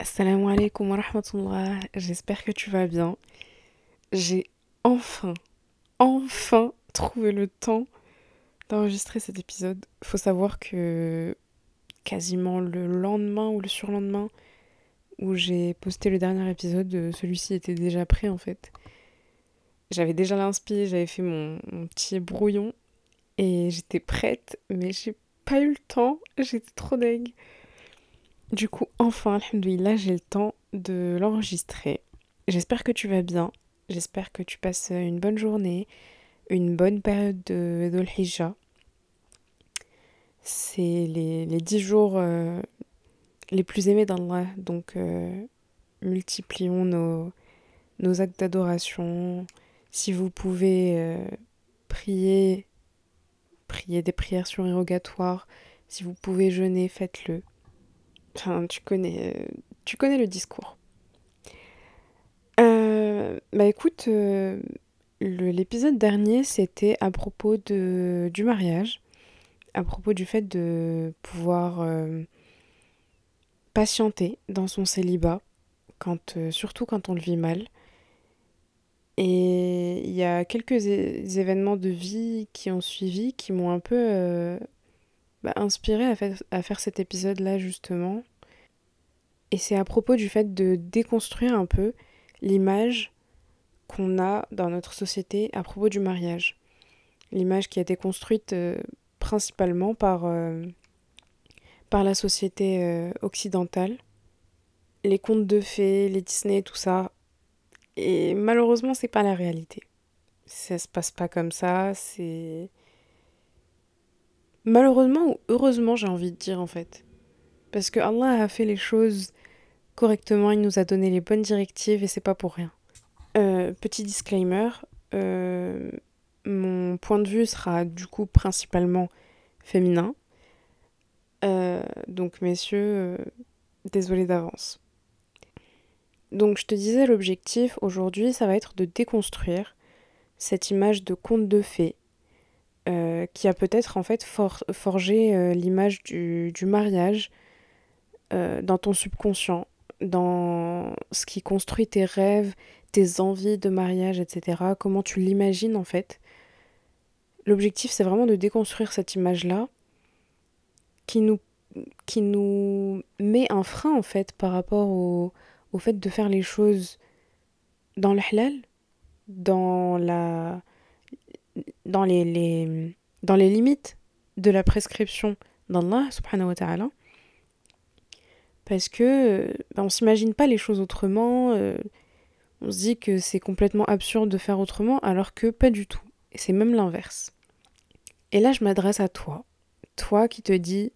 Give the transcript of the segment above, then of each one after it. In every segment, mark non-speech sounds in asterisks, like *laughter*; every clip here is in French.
Assalamu alaikum wa rahmatullah, j'espère que tu vas bien. J'ai enfin, enfin trouvé le temps d'enregistrer cet épisode. Faut savoir que quasiment le lendemain ou le surlendemain où j'ai posté le dernier épisode, celui-ci était déjà prêt en fait. J'avais déjà l'inspi, j'avais fait mon, petit brouillon et j'étais prête, mais j'ai pas eu le temps, j'étais trop deg. Du coup, enfin, alhamdoulilah, j'ai le temps de l'enregistrer. J'espère que tu vas bien. J'espère que tu passes une bonne journée, une bonne période de Dhul C'est les, les dix jours euh, les plus aimés d'Allah. Donc, euh, multiplions nos, nos actes d'adoration. Si vous pouvez euh, prier, prier des prières surérogatoires. Si vous pouvez jeûner, faites-le. Tu connais, euh, tu connais le discours. Euh, bah écoute, euh, l'épisode dernier, c'était à propos du mariage, à propos du fait de pouvoir patienter dans son célibat, surtout quand on le vit mal. Et il y a quelques événements de vie qui ont suivi, qui m'ont un peu bah, inspiré à, à faire cet épisode-là justement. Et c'est à propos du fait de déconstruire un peu l'image qu'on a dans notre société à propos du mariage. L'image qui a été construite euh, principalement par, euh, par la société euh, occidentale. Les contes de fées, les Disney, tout ça. Et malheureusement, c'est pas la réalité. Ça se passe pas comme ça, c'est. Malheureusement ou heureusement, j'ai envie de dire en fait. Parce que Allah a fait les choses correctement, il nous a donné les bonnes directives et c'est pas pour rien. Euh, petit disclaimer, euh, mon point de vue sera du coup principalement féminin. Euh, donc messieurs, désolé d'avance. Donc je te disais l'objectif aujourd'hui, ça va être de déconstruire cette image de conte de fées qui a peut-être en fait forgé l'image du, mariage dans ton subconscient dans ce qui construit tes rêves, tes envies de mariage, etc. Comment tu l'imagines en fait. L'objectif, c'est vraiment de déconstruire cette image-là qui nous, qui nous met un frein en fait par rapport au, au fait de faire les choses dans le halal, dans, la, dans, les, les, dans les limites de la prescription d'Allah subhanahu wa ta'ala parce que ben, on s'imagine pas les choses autrement, euh, on se dit que c'est complètement absurde de faire autrement, alors que pas du tout. Et c'est même l'inverse. Et là, je m'adresse à toi, toi qui te dis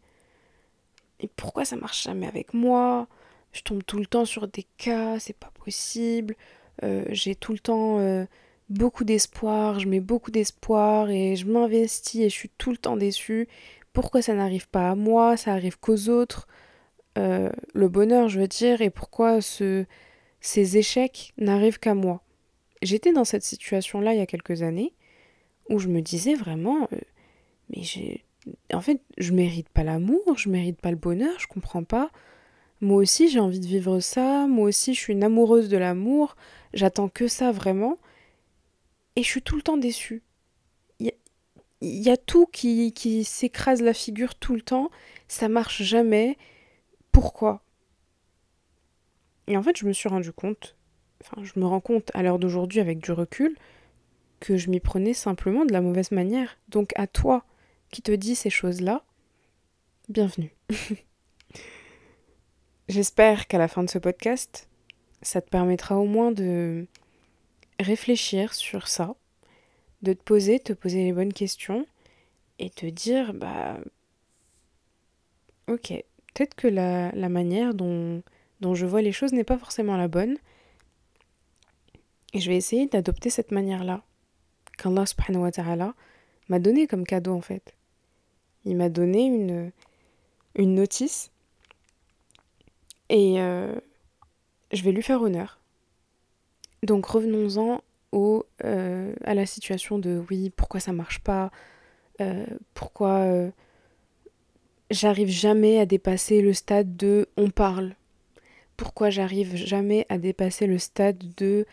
et pourquoi ça marche jamais avec moi? Je tombe tout le temps sur des cas, c'est pas possible. Euh, j'ai tout le temps euh, beaucoup d'espoir, je mets beaucoup d'espoir et je m'investis et je suis tout le temps déçue. Pourquoi ça n'arrive pas à moi Ça arrive qu'aux autres? Euh, le bonheur, je veux dire, et pourquoi ce, ces échecs n'arrivent qu'à moi? J'étais dans cette situation-là il y a quelques années, où je me disais vraiment, euh, mais j'ai... En fait, je mérite pas l'amour, je mérite pas le bonheur, je comprends pas. Moi aussi, j'ai envie de vivre ça, moi aussi, je suis une amoureuse de l'amour, j'attends que ça vraiment, et je suis tout le temps déçue. Il y, a tout qui, qui s'écrase la figure tout le temps, ça marche jamais, pourquoi? Et en fait, je me suis rendu compte, enfin, je me rends compte à l'heure d'aujourd'hui avec du recul, que je m'y prenais simplement de la mauvaise manière. Donc à toi qui te dis ces choses-là, bienvenue. *laughs* J'espère qu'à la fin de ce podcast, ça te permettra au moins de réfléchir sur ça, de te poser, te poser les bonnes questions et te dire bah ok, peut-être que la, manière dont, dont je vois les choses n'est pas forcément la bonne. Et je vais essayer d'adopter cette manière-là, qu'Allah subhanahu wa ta'ala m'a donné comme cadeau en fait. Il m'a donné une, une notice et euh, je vais lui faire honneur. Donc revenons-en au, euh, à la situation de oui, pourquoi ça marche pas, euh, pourquoi j'arrive jamais à dépasser le stade de on parle. pourquoi j'arrive jamais à dépasser le stade de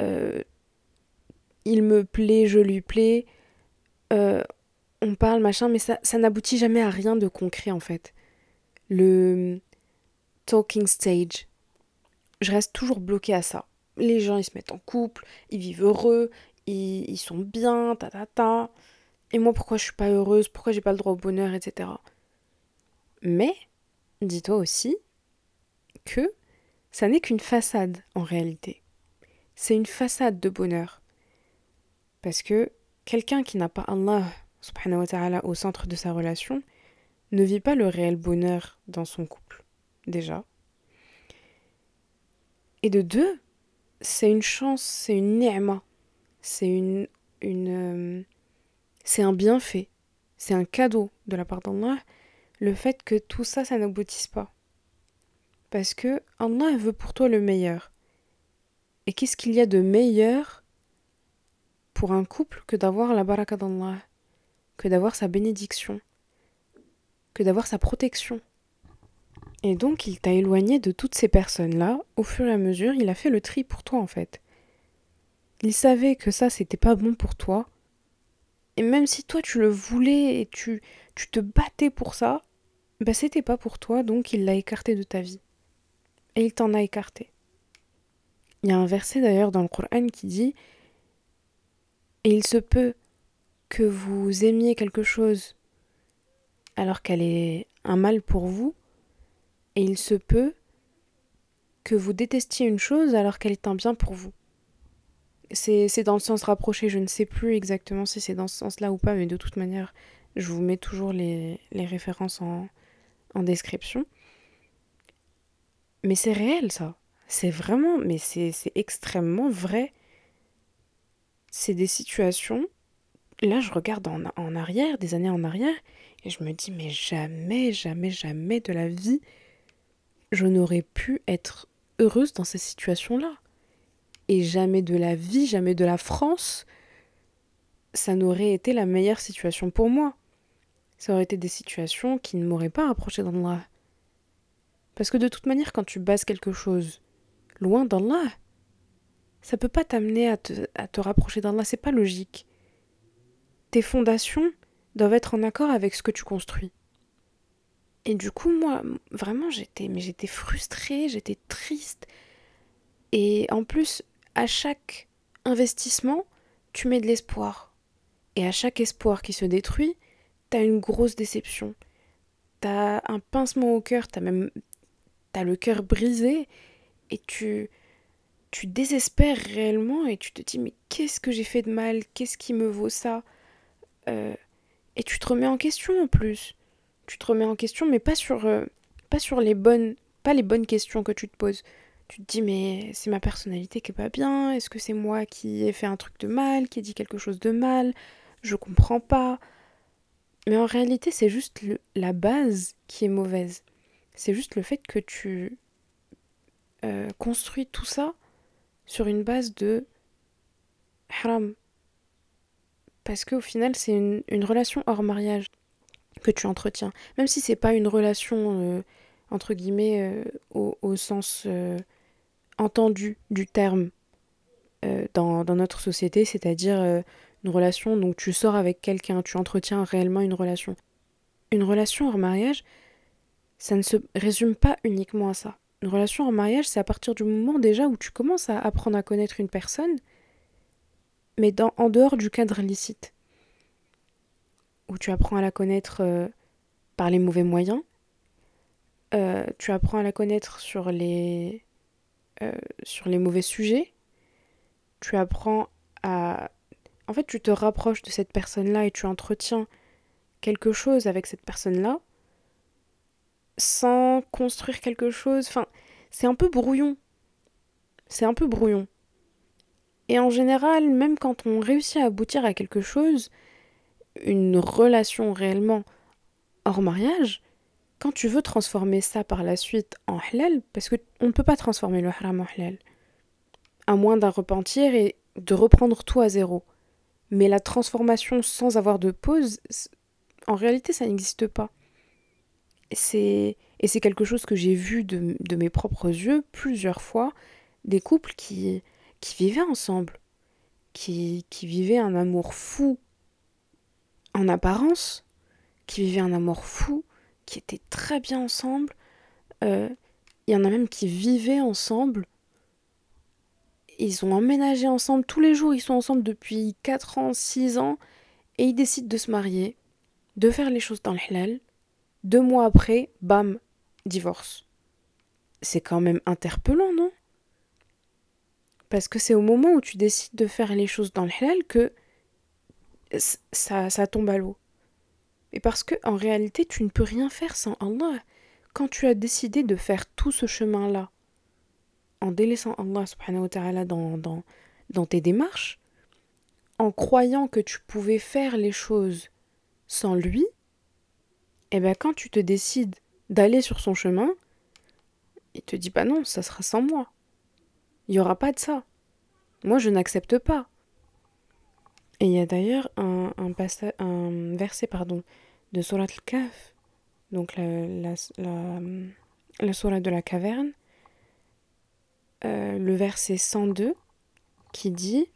euh, il me plaît, je lui plais, euh, on parle, machin, mais ça, ça n'aboutit jamais à rien de concret en fait. Le talking stage, je reste toujours bloquée à ça. Les gens, ils se mettent en couple, ils vivent heureux, ils, sont bien, ta ta ta. Et moi, pourquoi je suis pas heureuse, pourquoi j'ai pas le droit au bonheur, etc. Mais, dis-toi aussi que ça n'est qu'une façade en réalité. C'est une façade de bonheur. Parce que quelqu'un qui n'a pas Allah subhanahu wa ta'ala au centre de sa relation ne vit pas le réel bonheur dans son couple, déjà. Et de deux, c'est une chance, c'est une ni'ma, c'est une, une euh, c'est un bienfait, c'est un cadeau de la part d'Allah, le fait que tout ça, ça n'aboutisse pas. Parce que Allah veut pour toi le meilleur. Et qu'est-ce qu'il y a de meilleur pour un couple que d'avoir la baraka d'Allah, que d'avoir sa bénédiction, que d'avoir sa protection? Et donc il t'a éloigné de toutes ces personnes-là, au fur et à mesure, il a fait le tri pour toi en fait. Il savait que ça, c'était pas bon pour toi. Et même si toi tu le voulais et tu, tu te battais pour ça, bah c'était pas pour toi, donc il l'a écarté de ta vie et il t'en a écarté. Il y a un verset d'ailleurs dans le Coran qui dit Et il se peut que vous aimiez quelque chose alors qu'elle est un mal pour vous, et il se peut que vous détestiez une chose alors qu'elle est un bien pour vous. C'est dans le sens rapproché, je ne sais plus exactement si c'est dans ce sens-là ou pas, mais de toute manière, je vous mets toujours les, références en description. Mais c'est réel ça. C'est vraiment, mais c'est extrêmement vrai. C'est des situations. Là, je regarde en, en, arrière, des années en arrière, et je me dis, mais jamais, jamais, jamais de la vie, je n'aurais pu être heureuse dans ces situations-là. Et jamais de la vie, jamais de la France, ça n'aurait été la meilleure situation pour moi. Ça aurait été des situations qui ne m'auraient pas rapproché d'Allah. Parce que de toute manière, quand tu bases quelque chose loin d'Allah, ça peut pas t'amener à te, à te rapprocher d'Allah, c'est pas logique. Tes fondations doivent être en accord avec ce que tu construis. Et du coup, moi, vraiment, j'étais, mais j'étais frustrée, j'étais triste. Et en plus, à chaque investissement, tu mets de l'espoir. Et à chaque espoir qui se détruit, t'as une grosse déception. T'as un pincement au cœur, t'as même t'as le cœur brisé et tu tu désespères réellement et tu te dis mais qu'est-ce que j'ai fait de mal? Qu'est-ce qui me vaut ça? Euh, Et tu te remets en question en plus. Tu te remets en question mais pas sur euh, pas sur les bonnes pas les bonnes questions que tu te poses. Tu te dis mais c'est ma personnalité qui est pas bien Est-ce que c'est moi qui ai fait un truc de mal Qui ai dit quelque chose de mal? Je comprends pas. Mais en réalité c'est juste la base qui est mauvaise. C'est juste le fait que tu euh, construis tout ça sur une base de haram. Parce qu'au final, c'est une, relation hors mariage que tu entretiens. Même si c'est pas une relation, euh, entre guillemets, euh, au, sens entendu du terme dans, dans, notre société, c'est-à-dire une relation, donc tu sors avec quelqu'un, tu entretiens réellement une relation. Une relation hors mariage, ça ne se résume pas uniquement à ça. Une relation en mariage, c'est à partir du moment déjà où tu commences à apprendre à connaître une personne, mais dans, en dehors du cadre licite. Où tu apprends à la connaître euh, par les mauvais moyens, euh, tu apprends à la connaître sur les, euh, sur les mauvais sujets, tu apprends à... En fait, tu te rapproches de cette personne-là et tu entretiens quelque chose avec cette personne-là sans construire quelque chose. Enfin, c'est un peu brouillon. C'est un peu brouillon. Et en général, même quand on réussit à aboutir à quelque chose, une relation réellement hors mariage, quand tu veux transformer ça par la suite en halal, parce qu'on ne peut pas transformer le haram en halal, à moins d'un repentir et de reprendre tout à zéro. Mais la transformation sans avoir de pause, en réalité, ça n'existe pas Et c'est quelque chose que j'ai vu de, de, mes propres yeux plusieurs fois, des couples qui, qui vivaient ensemble, qui, qui vivaient un amour fou en apparence, qui vivaient un amour fou, qui étaient très bien ensemble. Euh, il y en a même qui vivaient ensemble. Ils ont emménagé ensemble tous les jours, ils sont ensemble depuis 4 ans, 6 ans, et ils décident de se marier, de faire les choses dans le halal. Deux mois après, bam, divorce. C'est quand même interpellant, non? Parce que c'est au moment où tu décides de faire les choses dans le halal que ça, ça tombe à l'eau. Et parce que en réalité, tu ne peux rien faire sans Allah. Quand tu as décidé de faire tout ce chemin-là, en délaissant Allah subhanahu wa ta'ala dans, dans, dans tes démarches, en croyant que tu pouvais faire les choses sans lui, et eh bien quand tu te décides d'aller sur son chemin, il te dit bah non, ça sera sans moi. Il n'y aura pas de ça. Moi, je n'accepte pas. Et il y a d'ailleurs un, un, un verset pardon, de Surat al-Kaf, donc la, la, la, la Surat de la caverne, euh, le verset 102, qui dit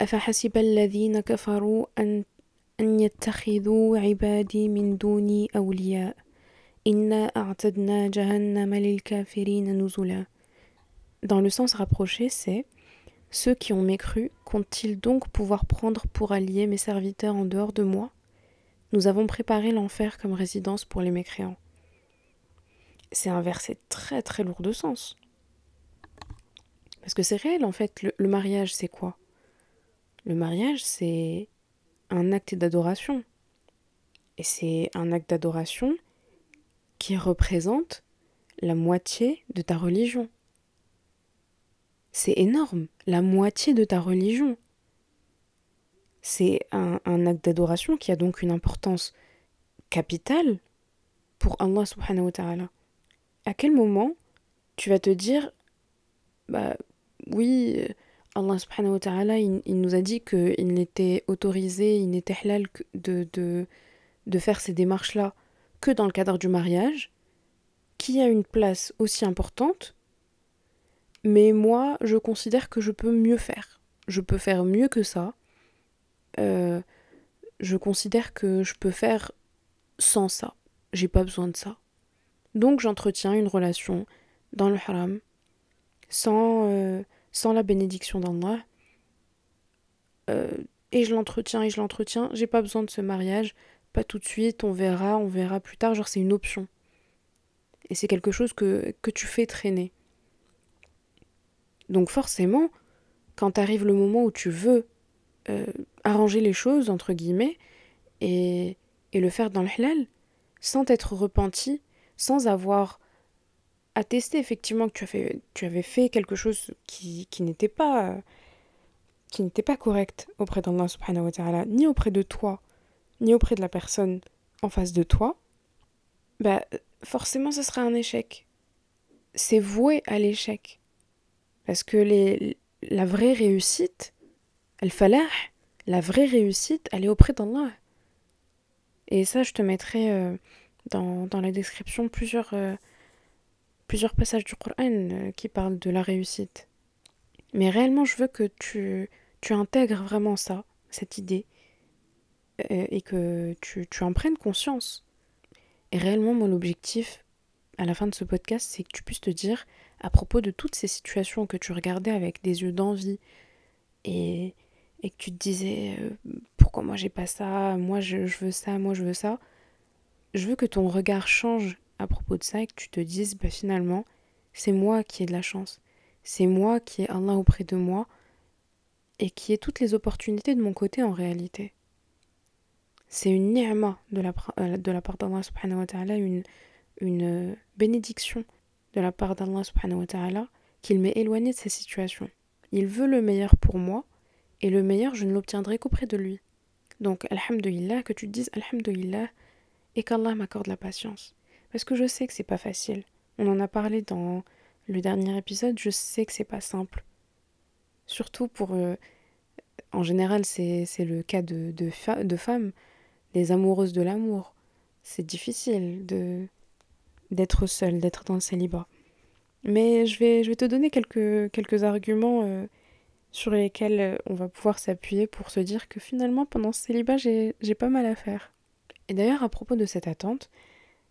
أفحسب الذين كفروا أن أن يتخذوا عبادي من دوني أولياء إنا أعتدنا جهنم للكافرين نزلا Dans le sens rapproché, c'est ceux qui ont mécru comptent-ils donc pouvoir prendre pour alliés mes serviteurs en dehors de moi? Nous avons préparé l'enfer comme résidence pour les mécréants. C'est un verset très très lourd de sens. Parce que c'est réel en fait, le, le mariage c'est quoi? Le mariage c'est un acte d'adoration. Et c'est un acte d'adoration qui représente la moitié de ta religion. C'est énorme, la moitié de ta religion. C'est un, acte d'adoration qui a donc une importance capitale pour Allah subhanahu wa ta'ala. À quel moment tu vas te dire, bah oui, Allah subhanahu wa ta'ala, il, il, nous a dit qu'il n'était autorisé, il n'était halal de, de, de faire ces démarches-là que dans le cadre du mariage, qui a une place aussi importante, mais moi, je considère que je peux mieux faire. Je peux faire mieux que ça. Euh, je considère que je peux faire sans ça. J'ai pas besoin de ça. Donc j'entretiens une relation dans le haram sans, euh, sans la bénédiction d'Allah. Euh, et je l'entretiens et je l'entretiens. J'ai pas besoin de ce mariage. Pas tout de suite, on verra, on verra plus tard. Genre, c'est une option. Et c'est quelque chose que, que tu fais traîner. Donc, forcément, quand arrive le moment où tu veux euh, arranger les choses, entre guillemets, et, le faire dans le halal, sans t'être repenti, sans avoir attesté effectivement que tu, avais fait quelque chose qui, n'était pas qui n'était pas correct auprès d'Allah subhanahu wa ni auprès de toi, ni auprès de la personne en face de toi, bah forcément ce sera un échec. C'est voué à l'échec. Parce que les, la vraie réussite, elle falah, la vraie réussite, elle est auprès d'Allah. Et ça, je te mettrai euh, dans, dans, la description plusieurs, euh, plusieurs passages du Coran euh, qui parlent de la réussite. Mais réellement, je veux que tu, tu intègres vraiment ça, cette idée, et que tu, tu en prennes conscience. Et réellement, mon objectif, à la fin de ce podcast, c'est que tu puisses te dire, à propos de toutes ces situations que tu regardais avec des yeux d'envie, et, et que tu te disais, euh, pourquoi moi j'ai pas ça, moi je, veux ça, moi je veux ça, je veux que ton regard change à propos de ça et que tu te dises, bah, finalement, c'est moi qui ai de la chance. C'est moi qui ai Allah auprès de moi et qui ai toutes les opportunités de mon côté en réalité. C'est une ni'ma de la, euh, de la part d'Allah subhanahu une, une bénédiction de la part d'Allah subhanahu wa ta'ala qu'il m'ait éloigné de ces situations. Il veut le meilleur pour moi et le meilleur je ne l'obtiendrai qu'auprès de lui. Donc, alhamdulillah, que tu te dises alhamdulillah et qu'Allah m'accorde la patience. Parce que je sais que c'est pas facile. On en a parlé dans le dernier épisode, je sais que c'est pas simple. Surtout pour. Euh, en général, c'est le cas de, de, de femmes, les amoureuses de l'amour. C'est difficile de, d'être seul, d'être dans le célibat. Mais je vais, je vais te donner quelques, quelques arguments euh, sur lesquels euh, on va pouvoir s'appuyer pour se dire que finalement, pendant ce célibat, j'ai pas mal à faire. Et d'ailleurs, à propos de cette attente,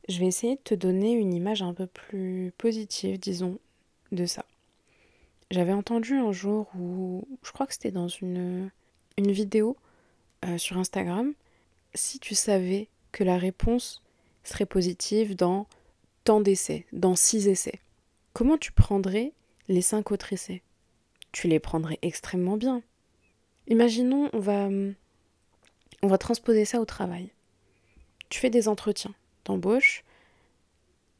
je vais essayer de te donner une image un peu plus positive, disons, de ça. J'avais entendu un jour où, je crois que c'était dans une, une vidéo euh, sur Instagram, si tu savais que la réponse serait positive dans d'essais, dans six essais, comment tu prendrais les cinq autres essais? Tu les prendrais extrêmement bien. Imaginons, on va, on va transposer ça au travail. Tu fais des entretiens d'embauche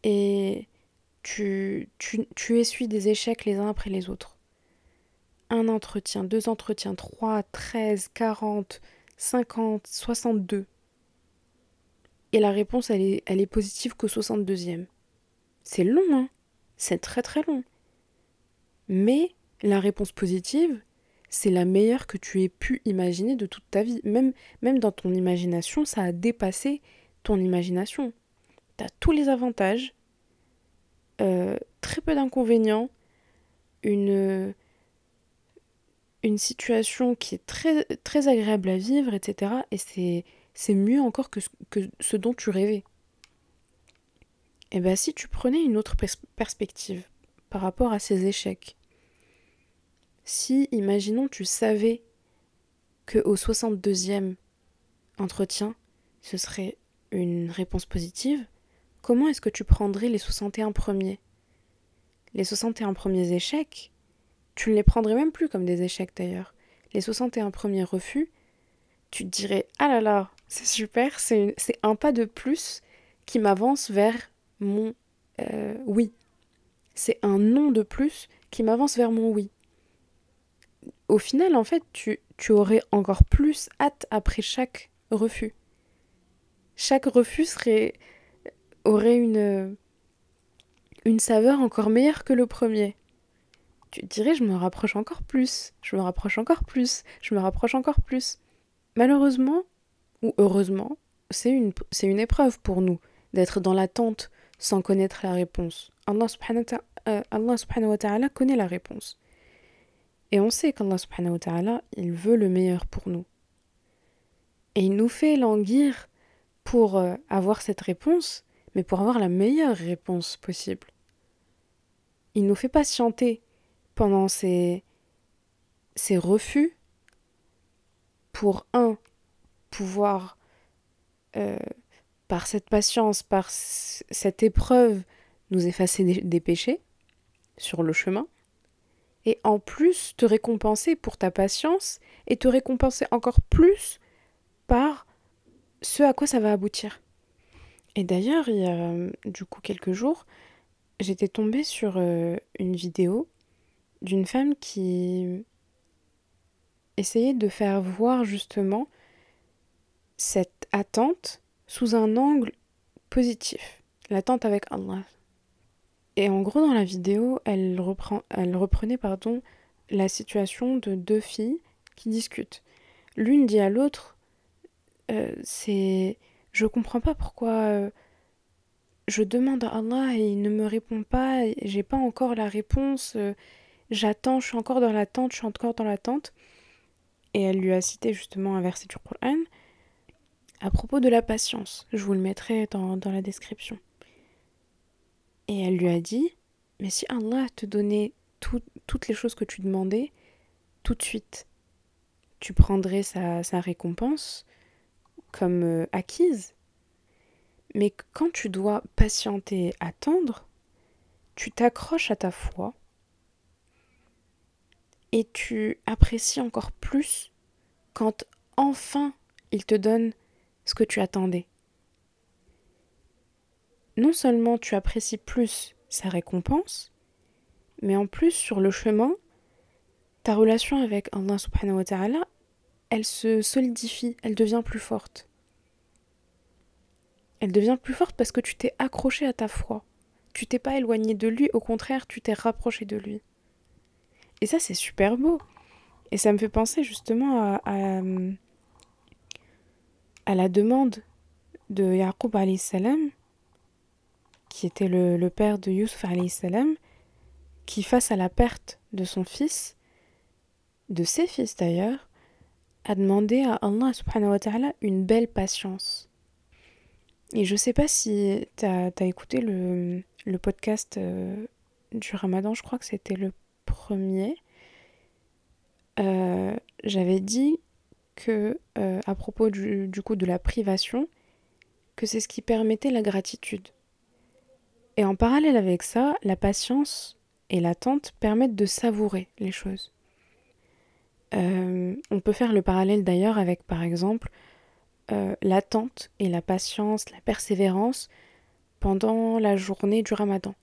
et tu, tu, tu essuies des échecs les uns après les autres. Un entretien, deux entretiens, trois, treize, quarante, cinquante, soixante-deux. Et la réponse, elle est, elle est positive qu'au 62e. C'est long, hein C'est très très long. Mais la réponse positive, c'est la meilleure que tu aies pu imaginer de toute ta vie. Même, même dans ton imagination, ça a dépassé ton imagination. Tu as tous les avantages, euh, très peu d'inconvénients, une, une situation qui est très, très agréable à vivre, etc. Et c'est mieux encore que, que ce dont tu rêvais. Eh bien si tu prenais une autre perspective par rapport à ces échecs, si, imaginons, tu savais que au 62e entretien, ce serait une réponse positive, comment est-ce que tu prendrais les 61 premiers? Les 61 premiers échecs, tu ne les prendrais même plus comme des échecs d'ailleurs. Les 61 premiers refus, tu te dirais Ah là là, c'est super, c'est un pas de plus qui m'avance vers mon euh, oui. C'est un non de plus qui m'avance vers mon oui. Au final, en fait, tu, tu aurais encore plus hâte après chaque refus. Chaque refus serait, aurait une, une saveur encore meilleure que le premier. Tu te dirais, je me rapproche encore plus, je me rapproche encore plus, je me rapproche encore plus. Malheureusement, ou heureusement, c'est une, c'est une épreuve pour nous d'être dans l'attente sans connaître la réponse. Allah subhanahu, wa euh, ta'ala connaît la réponse. Et on sait qu'Allah subhanahu wa ta'ala, il veut le meilleur pour nous. Et il nous fait languir pour euh, avoir cette réponse, mais pour avoir la meilleure réponse possible. Il nous fait patienter pendant ces, ces refus pour un, pouvoir, euh, par cette patience, par cette épreuve, nous effacer des, péchés sur le chemin, et en plus te récompenser pour ta patience, et te récompenser encore plus par ce à quoi ça va aboutir. Et d'ailleurs, il y a du coup quelques jours, j'étais tombée sur euh, une vidéo d'une femme qui essayer de faire voir justement cette attente sous un angle positif, l'attente avec Allah. Et en gros, dans la vidéo, elle, reprend, elle reprenait pardon, la situation de deux filles qui discutent. L'une dit à l'autre euh, C'est. Je comprends pas pourquoi euh, je demande à Allah et il ne me répond pas, j'ai pas encore la réponse, euh, j'attends, je suis encore dans l'attente, je suis encore dans l'attente et elle lui a cité justement un verset du Coran à propos de la patience. Je vous le mettrai dans, la description. Et elle lui a dit, mais si Allah te donnait toutes les choses que tu demandais, tout de suite, tu prendrais sa, sa récompense comme euh, acquise. Mais quand tu dois patienter, attendre, tu t'accroches à ta foi et tu apprécies encore plus quand enfin il te donne ce que tu attendais. Non seulement tu apprécies plus sa récompense, mais en plus sur le chemin, ta relation avec Allah subhanahu wa ta'ala, elle se solidifie, elle devient plus forte. Elle devient plus forte parce que tu t'es accroché à ta foi. Tu t'es pas éloigné de lui, au contraire, tu t'es rapproché de lui. Et ça, c'est super beau. Et ça me fait penser justement à, à, la demande de Yaqub salam qui était le, père de Yusuf salam, qui face à la perte de son fils, de ses fils d'ailleurs, a demandé à Allah subhanahu wa ta'ala une belle patience. Et je sais pas si tu as, écouté le, podcast euh, du ramadan, je crois que c'était le premier. Euh, j'avais dit que, euh, à propos du, du coup de la privation, que c'est ce qui permettait la gratitude. Et en parallèle avec ça, la patience et l'attente permettent de savourer les choses. Euh, on peut faire le parallèle d'ailleurs avec, par exemple, euh, l'attente et la patience, la persévérance pendant la journée du ramadan,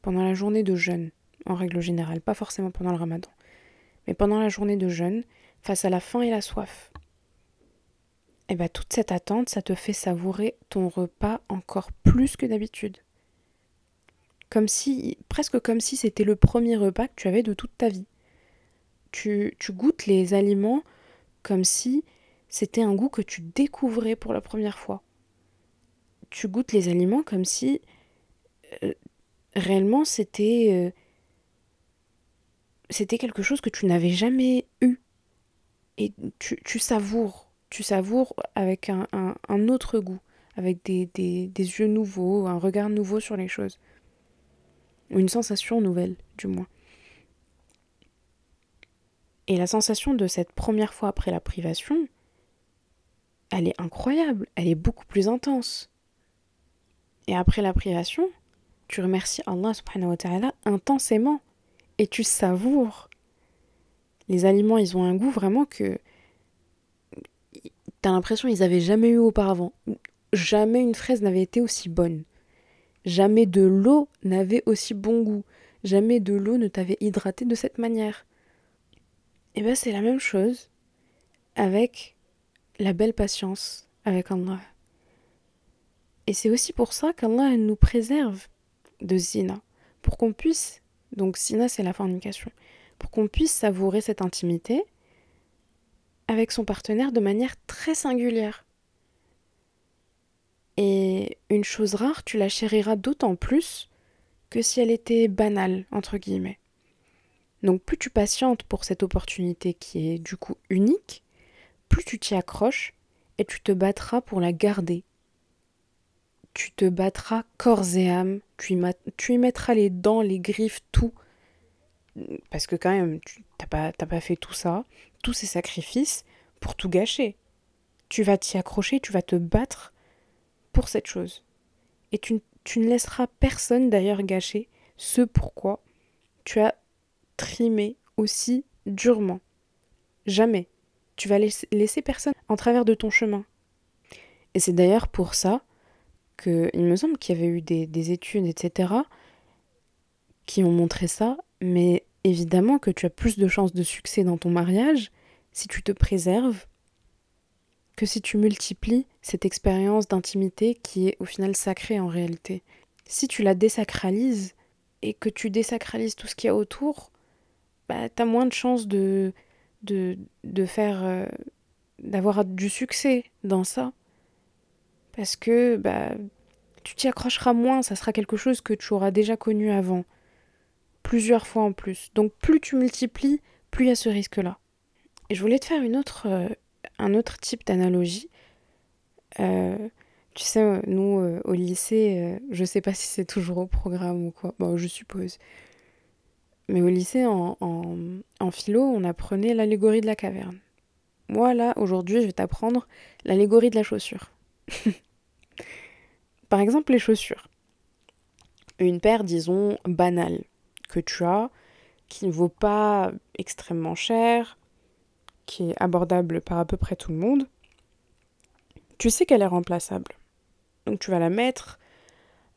pendant la journée de jeûne, en règle générale, pas forcément pendant le ramadan, mais pendant la journée de jeûne, face à la faim et la soif et eh bien toute cette attente, ça te fait savourer ton repas encore plus que d'habitude. Comme si, presque comme si c'était le premier repas que tu avais de toute ta vie. Tu, goûtes les aliments comme si c'était un goût que tu découvrais pour la première fois. Tu goûtes les aliments comme si euh, réellement c'était euh, c'était quelque chose que tu n'avais jamais eu. Et tu, tu savoures tu savoures avec un, autre goût, avec des, des, yeux nouveaux, un regard nouveau sur les choses. Une sensation nouvelle, du moins. Et la sensation de cette première fois après la privation, elle est incroyable, elle est beaucoup plus intense. Et après la privation, tu remercies Allah subhanahu wa ta'ala intensément et tu savoures. Les aliments, ils ont un goût vraiment que T'as l'impression qu'ils avaient jamais eu auparavant. Jamais une fraise n'avait été aussi bonne. Jamais de l'eau n'avait aussi bon goût. Jamais de l'eau ne t'avait hydraté de cette manière. Et bien c'est la même chose avec la belle patience avec Allah. Et c'est aussi pour ça qu'Allah nous préserve de zina, pour qu'on puisse, donc zina c'est la fornication, qu'on puisse savourer cette intimité avec son partenaire de manière très singulière. Et une chose rare, tu la chériras d'autant plus que si elle était banale, entre guillemets. Donc plus tu patientes pour cette opportunité qui est du coup unique, plus tu t'y accroches et tu te battras pour la garder. Tu te battras corps et âme, tu y, tu y mettras les dents, les griffes, tout. Parce que quand même, tu n'as pas, pas fait tout ça, tous ces sacrifices pour tout gâcher. Tu vas t'y accrocher, tu vas te battre pour cette chose. Et tu, ne laisseras personne d'ailleurs gâcher ce pourquoi tu as trimé aussi durement. Jamais. Tu vas laisser, personne en travers de ton chemin. Et c'est d'ailleurs pour ça que il me semble qu'il y avait eu des, des études, etc., qui ont montré ça, mais évidemment que tu as plus de chances de succès dans ton mariage si tu te préserves que si tu multiplies cette expérience d'intimité qui est au final sacrée en réalité. Si tu la désacralises et que tu désacralises tout ce qu'il y a autour, bah, tu as moins de chances de, de, faire. Euh, d'avoir du succès dans ça. Parce que bah, tu t'y accrocheras moins, ça sera quelque chose que tu auras déjà connu avant plusieurs fois en plus. Donc plus tu multiplies, plus il y a ce risque-là. Et je voulais te faire une autre, euh, un autre type d'analogie. Euh, tu sais, nous, euh, au lycée, je sais pas si c'est toujours au programme ou quoi, bon, je suppose. Mais au lycée, en, en, en philo, on apprenait l'allégorie de la caverne. Moi, là, aujourd'hui, je vais t'apprendre l'allégorie de la chaussure. *laughs* Par exemple, les chaussures. Une paire, disons, banale, que tu as, qui ne vaut pas extrêmement cher, qui est abordable par à peu près tout le monde, tu sais qu'elle est remplaçable. Donc tu vas la mettre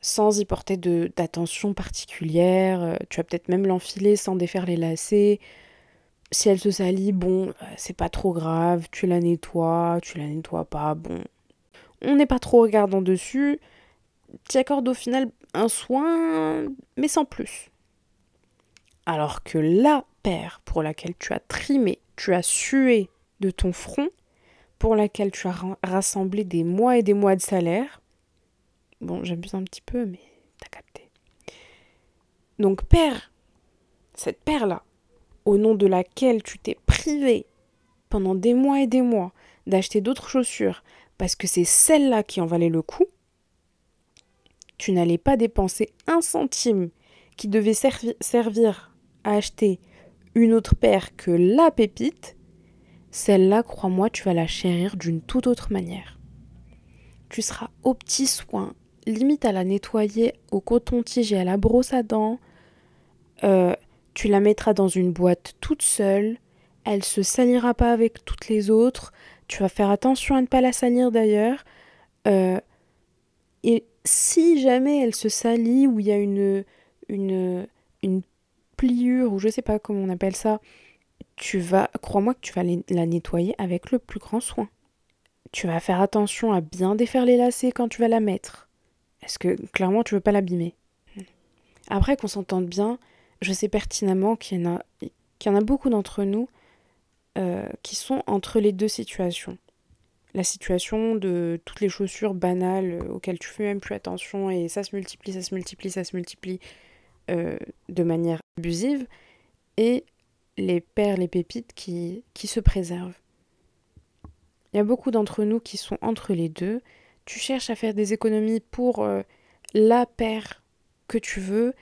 sans y porter d'attention particulière, euh, tu vas peut-être même l'enfiler sans défaire les lacets. Si elle se salit, bon, euh, c'est pas trop grave, tu la nettoies, tu la nettoies pas, bon. On n'est pas trop regardant dessus, tu accordes au final un soin, mais sans plus. Alors que la paire pour laquelle tu as trimé, tu as sué de ton front, pour laquelle tu as rassemblé des mois et des mois de salaire, bon, j'abuse un petit peu, mais Donc père, cette paire-là, au nom de laquelle tu t'es privé pendant des mois et des mois d'acheter d'autres chaussures parce que c'est celle-là qui en valait le coup, tu n'allais pas dépenser un centime qui devait servir acheter une autre paire que la pépite, celle-là, crois-moi, tu vas la chérir d'une toute autre manière. Tu seras au petit soin, limite à la nettoyer au coton-tige et à la brosse à dents. Euh, tu la mettras dans une boîte toute seule. Elle se salira pas avec toutes les autres. Tu vas faire attention à ne pas la salir d'ailleurs. Euh, et si jamais elle se salit ou il y a une, une, une pliure ou je sais pas comment on appelle ça, tu vas, crois-moi que tu vas la nettoyer avec le plus grand soin. Tu vas faire attention à bien défaire les lacets quand tu vas la mettre. Est-ce que clairement tu veux pas l'abîmer? Après qu'on s'entende bien, je sais pertinemment qu'il y en a, qu'il y en a beaucoup d'entre nous euh, qui sont entre les deux situations. La situation de toutes les chaussures banales auxquelles tu fais même plus attention et ça se multiplie, ça se multiplie, ça se multiplie euh, de manière abusive et les perles et pépites qui, qui se préservent. Il y a beaucoup d'entre nous qui sont entre les deux. Tu cherches à faire des économies pour euh, la paire que tu veux,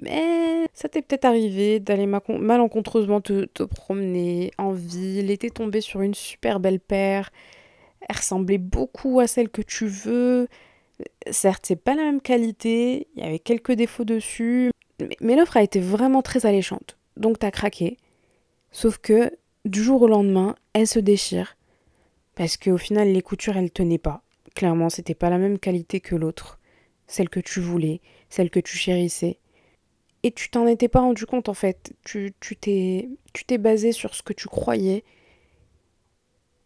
mais ça t'est peut-être arrivé d'aller malencontreusement te, te, promener en ville et t'es tombé sur une super belle paire. Elle ressemblait beaucoup à celle que tu veux. Certes, c'est pas la même qualité, il y avait quelques défauts dessus, mais, l'offre a été vraiment très alléchante. Donc t'as craqué. Sauf que du jour au lendemain, elle se déchire. Parce qu'au final, les coutures, elles tenaient pas. Clairement, c'était pas la même qualité que l'autre. Celle que tu voulais, celle que tu chérissais. Et tu t'en étais pas rendu compte en fait. Tu t'es tu t'es basé sur ce que tu croyais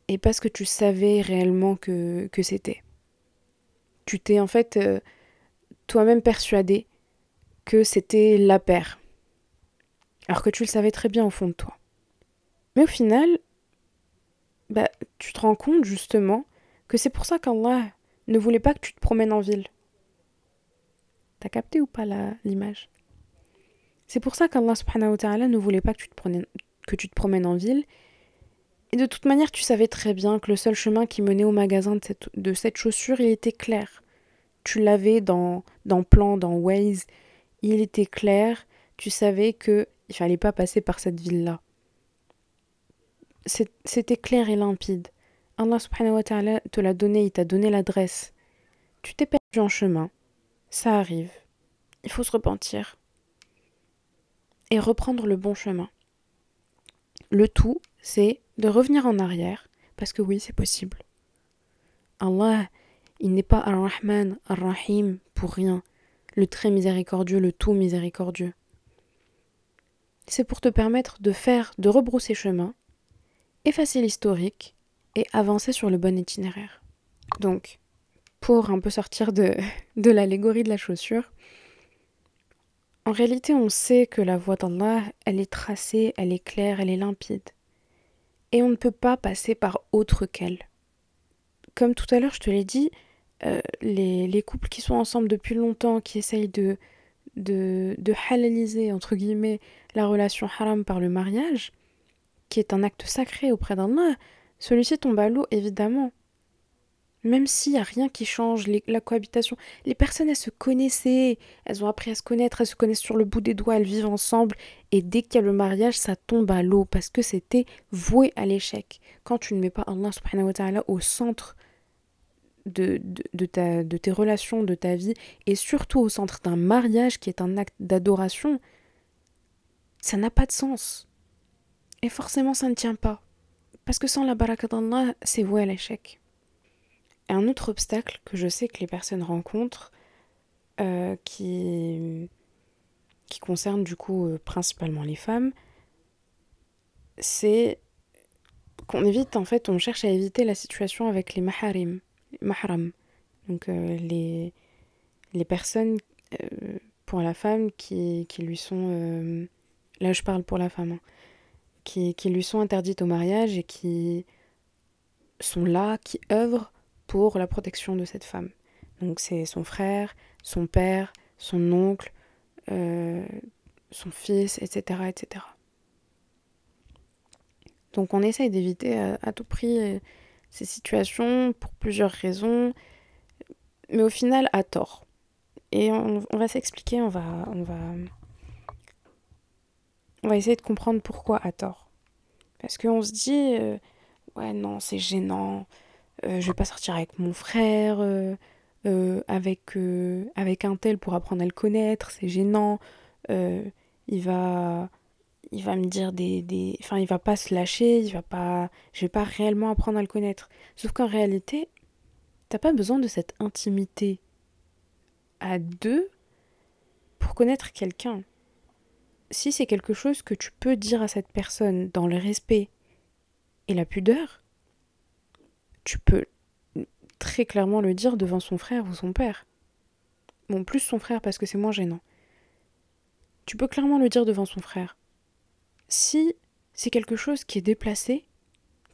et pas ce que tu savais réellement que, que c'était. Tu t'es en fait euh, toi-même persuadé que c'était la paire. Alors que tu le savais très bien au fond de toi. Mais au final, bah, tu te rends compte justement que c'est pour ça qu'Allah ne voulait pas que tu te promènes en ville. T'as capté ou pas l'image? C'est pour ça qu'Allah ne voulait pas que tu te promènes en ville. Et de toute manière, tu savais très bien que le seul chemin qui menait au magasin de cette, de cette chaussure, il était clair. Tu l'avais dans, dans Plan, dans Waze, il était clair. Tu savais que il fallait pas passer par cette ville-là c'était clair et limpide. Allah subhanahu wa ta'ala te l'a donné, il t'a donné l'adresse. Tu t'es perdu en chemin. Ça arrive. Il faut se repentir. Et reprendre le bon chemin. Le tout, c'est de revenir en arrière, parce que oui, c'est possible. Allah, il n'est pas Ar-Rahman, Ar-Rahim pour rien, le très miséricordieux, le tout miséricordieux. C'est pour te permettre de faire, de rebrousser chemin, effacer l'historique et avancer sur le bon itinéraire. Donc, pour un peu sortir de, *laughs* de l'allégorie de la chaussure, en réalité, on sait que la voie d'Allah, elle est tracée, elle est claire, elle est limpide. Et on ne peut pas passer par autre qu'elle. Comme tout à l'heure, je te l'ai dit, euh, les, les, couples qui sont ensemble depuis longtemps, qui essayent de, de, de halaliser, entre guillemets, la relation haram par le mariage, qui est un acte sacré auprès d'Allah, celui-ci tombe à l'eau, évidemment. Même s'il n'y a rien qui change, la cohabitation, les personnes, elles se connaissaient, elles ont appris à se connaître, elles se connaissent sur le bout des doigts, elles vivent ensemble, et dès qu'il y a le mariage, ça tombe à l'eau, parce que c'était voué à l'échec. Quand tu ne mets pas Allah subhanahu wa ta'ala au centre de, tes relations, de ta vie, et surtout au centre d'un mariage qui est un acte d'adoration, ça n'a pas de sens. Et forcément, ça ne tient pas. Parce que sans la baraka d'Allah, c'est voué à l'échec. Un autre obstacle que je sais que les personnes rencontrent, euh, qui, qui concerne du coup euh, principalement les femmes, c'est qu'on évite, en fait, on cherche à éviter la situation avec les maharim, mahram, donc euh, les, les personnes pour la femme qui, qui lui sont... là, je parle pour la femme. Hein, qui, lui sont interdites au mariage et qui sont là, qui œuvrent pour la protection de cette femme. Donc c'est son frère, son père, son oncle, son fils, etc., etc. Donc on essaye d'éviter à, tout prix ces situations pour plusieurs raisons, mais au final à tort. Et on, va s'expliquer, on va, on va, on va essayer de comprendre pourquoi à tort. Parce qu'on se dit, euh, ouais non, c'est gênant, euh, je vais pas sortir avec mon frère, euh, avec, avec un tel pour apprendre à le connaître, c'est gênant, il va il va me dire des, des... Enfin, il va pas se lâcher, il va pas... Je vais pas réellement apprendre à le connaître. Sauf qu'en réalité, t'as pas besoin de cette intimité à deux pour connaître quelqu'un. Si c'est quelque chose que tu peux dire à cette personne dans le respect et la pudeur, tu peux très clairement le dire devant son frère ou son père. Bon, plus son frère parce que c'est moins gênant. Tu peux clairement le dire devant son frère. Si c'est quelque chose qui est déplacé,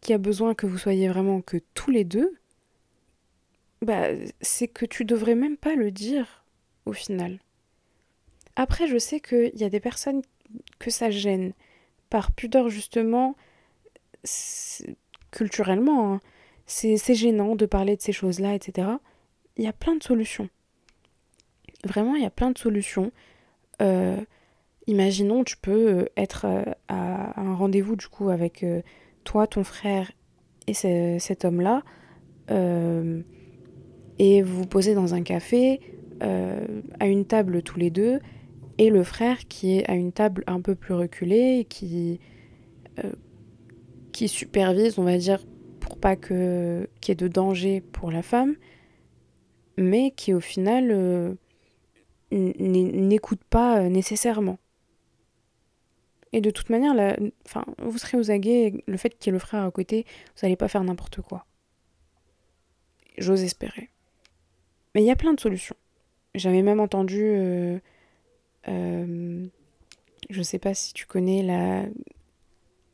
qui a besoin que vous soyez vraiment que tous les deux, bah c'est que tu devrais même pas le dire au final. Après, je sais qu'il y a des personnes que ça gêne par pudeur justement culturellement. Hein. C'est gênant de parler de ces choses-là, etc. Il y a plein de solutions. Vraiment, il y a plein de solutions. Euh, Imaginons, tu peux euh, être euh, à un rendez-vous du coup avec toi, ton frère et cet homme-là, et vous vous posez dans un café à une table tous les deux, et le frère qui est à une table un peu plus reculée, qui, qui supervise, on va dire, pas qu'il y ait de danger pour la femme, mais qui au final n'écoute pas nécessairement. Et de toute manière, enfin, vous serez aux aguets, le fait qu'il y ait le frère à côté, vous n'allez pas faire n'importe quoi. J'ose espérer. Mais il y a plein de solutions. J'avais même entendu. Euh, euh, je ne sais pas si tu connais la,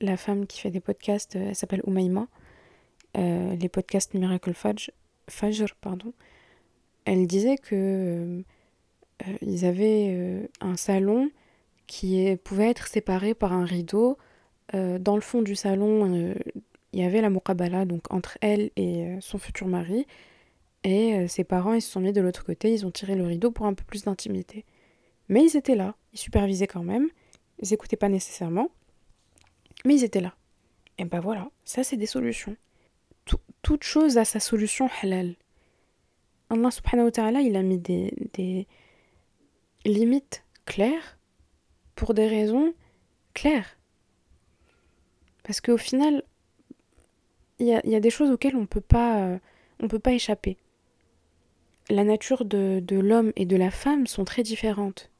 la femme qui fait des podcasts, elle s'appelle Umaima. Euh, les podcasts Miracle Fajr, pardon. Elle disait que ils avaient un salon qui pouvait être séparée par un rideau. Euh, dans le fond du salon, euh, il y avait la muqabala, donc entre elle et euh, son futur mari. Et ses parents, ils se sont mis de l'autre côté, ils ont tiré le rideau pour un peu plus d'intimité. Mais ils étaient là, ils supervisaient quand même, ils n'écoutaient pas nécessairement, mais ils étaient là. Et ben voilà, ça c'est des solutions. Toute chose a sa solution halal. Allah subhanahu wa ta'ala, il a mis des, limites claires pour des raisons claires. Parce qu'au final, il y a, des choses auxquelles on peut euh, peut pas échapper. La nature de, l'homme et de la femme sont très différentes.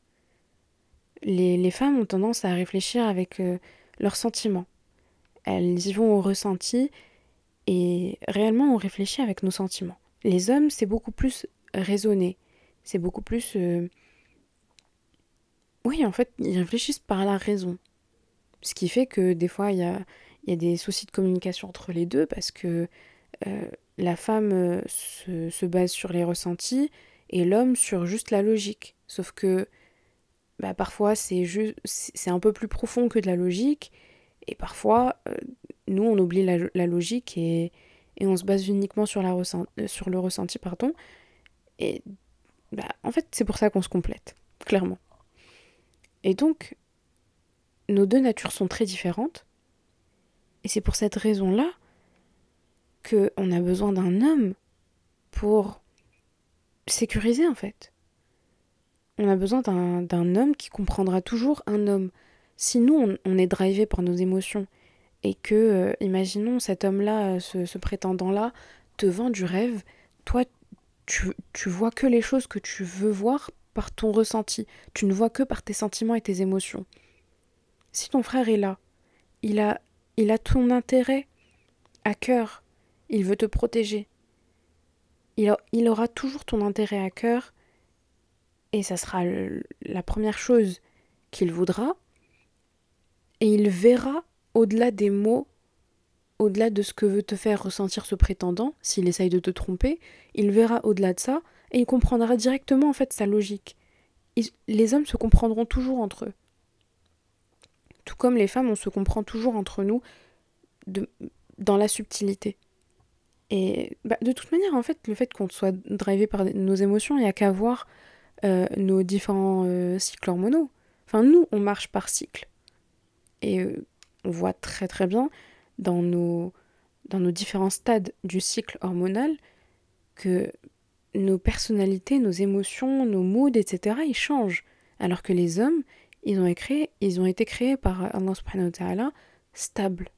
Les, femmes ont tendance à réfléchir avec euh, leurs sentiments. Elles y vont au ressenti et réellement on réfléchit avec nos sentiments. Les hommes, c'est beaucoup plus raisonné, c'est beaucoup plus euh, oui, en fait, ils réfléchissent par la raison. Ce qui fait que des fois, il y a, des soucis de communication entre les deux parce que euh, la femme euh, se, base sur les ressentis et l'homme sur juste la logique. Sauf que bah, parfois, c'est, un peu plus profond que de la logique. Et parfois, nous, on oublie la, logique et, on se base uniquement sur, sur le ressenti. Pardon. Et bah, en fait, c'est pour ça qu'on se complète, clairement. Et donc, nos deux natures sont très différentes. Et c'est pour cette raison-là qu'on a besoin d'un homme pour sécuriser en fait. On a besoin d'un homme qui comprendra toujours un homme. Si nous, on, est drivé par nos émotions et que, euh, imaginons, cet homme-là, ce, prétendant-là, te vend du rêve, toi, tu, vois que les choses que tu veux voir par ton ressenti, tu ne vois que par tes sentiments et tes émotions. Si ton frère est là, il a, il a ton intérêt à cœur, il veut te protéger. Il, il aura toujours ton intérêt à cœur et ça sera la première chose qu'il voudra et il verra au-delà des mots, au-delà de ce que veut te faire ressentir ce prétendant, s'il essaye de te tromper, il verra au-delà de ça et il comprendra directement en fait sa logique. les hommes se comprendront toujours entre eux. Tout comme les femmes, on se comprend toujours entre nous dans la subtilité. Et bah, de toute manière, en fait, le fait qu'on soit drivé par nos émotions, il n'y a qu'à voir euh, nos différents euh, cycles hormonaux. Enfin, nous, on marche par cycle. Et euh, on voit très très bien dans nos, dans nos différents stades du cycle hormonal que nos personnalités, nos émotions, nos moods, etc., ils changent. Alors que les hommes, ils ont, ils ont été créés par Allah subhanahu wa ta'ala stables.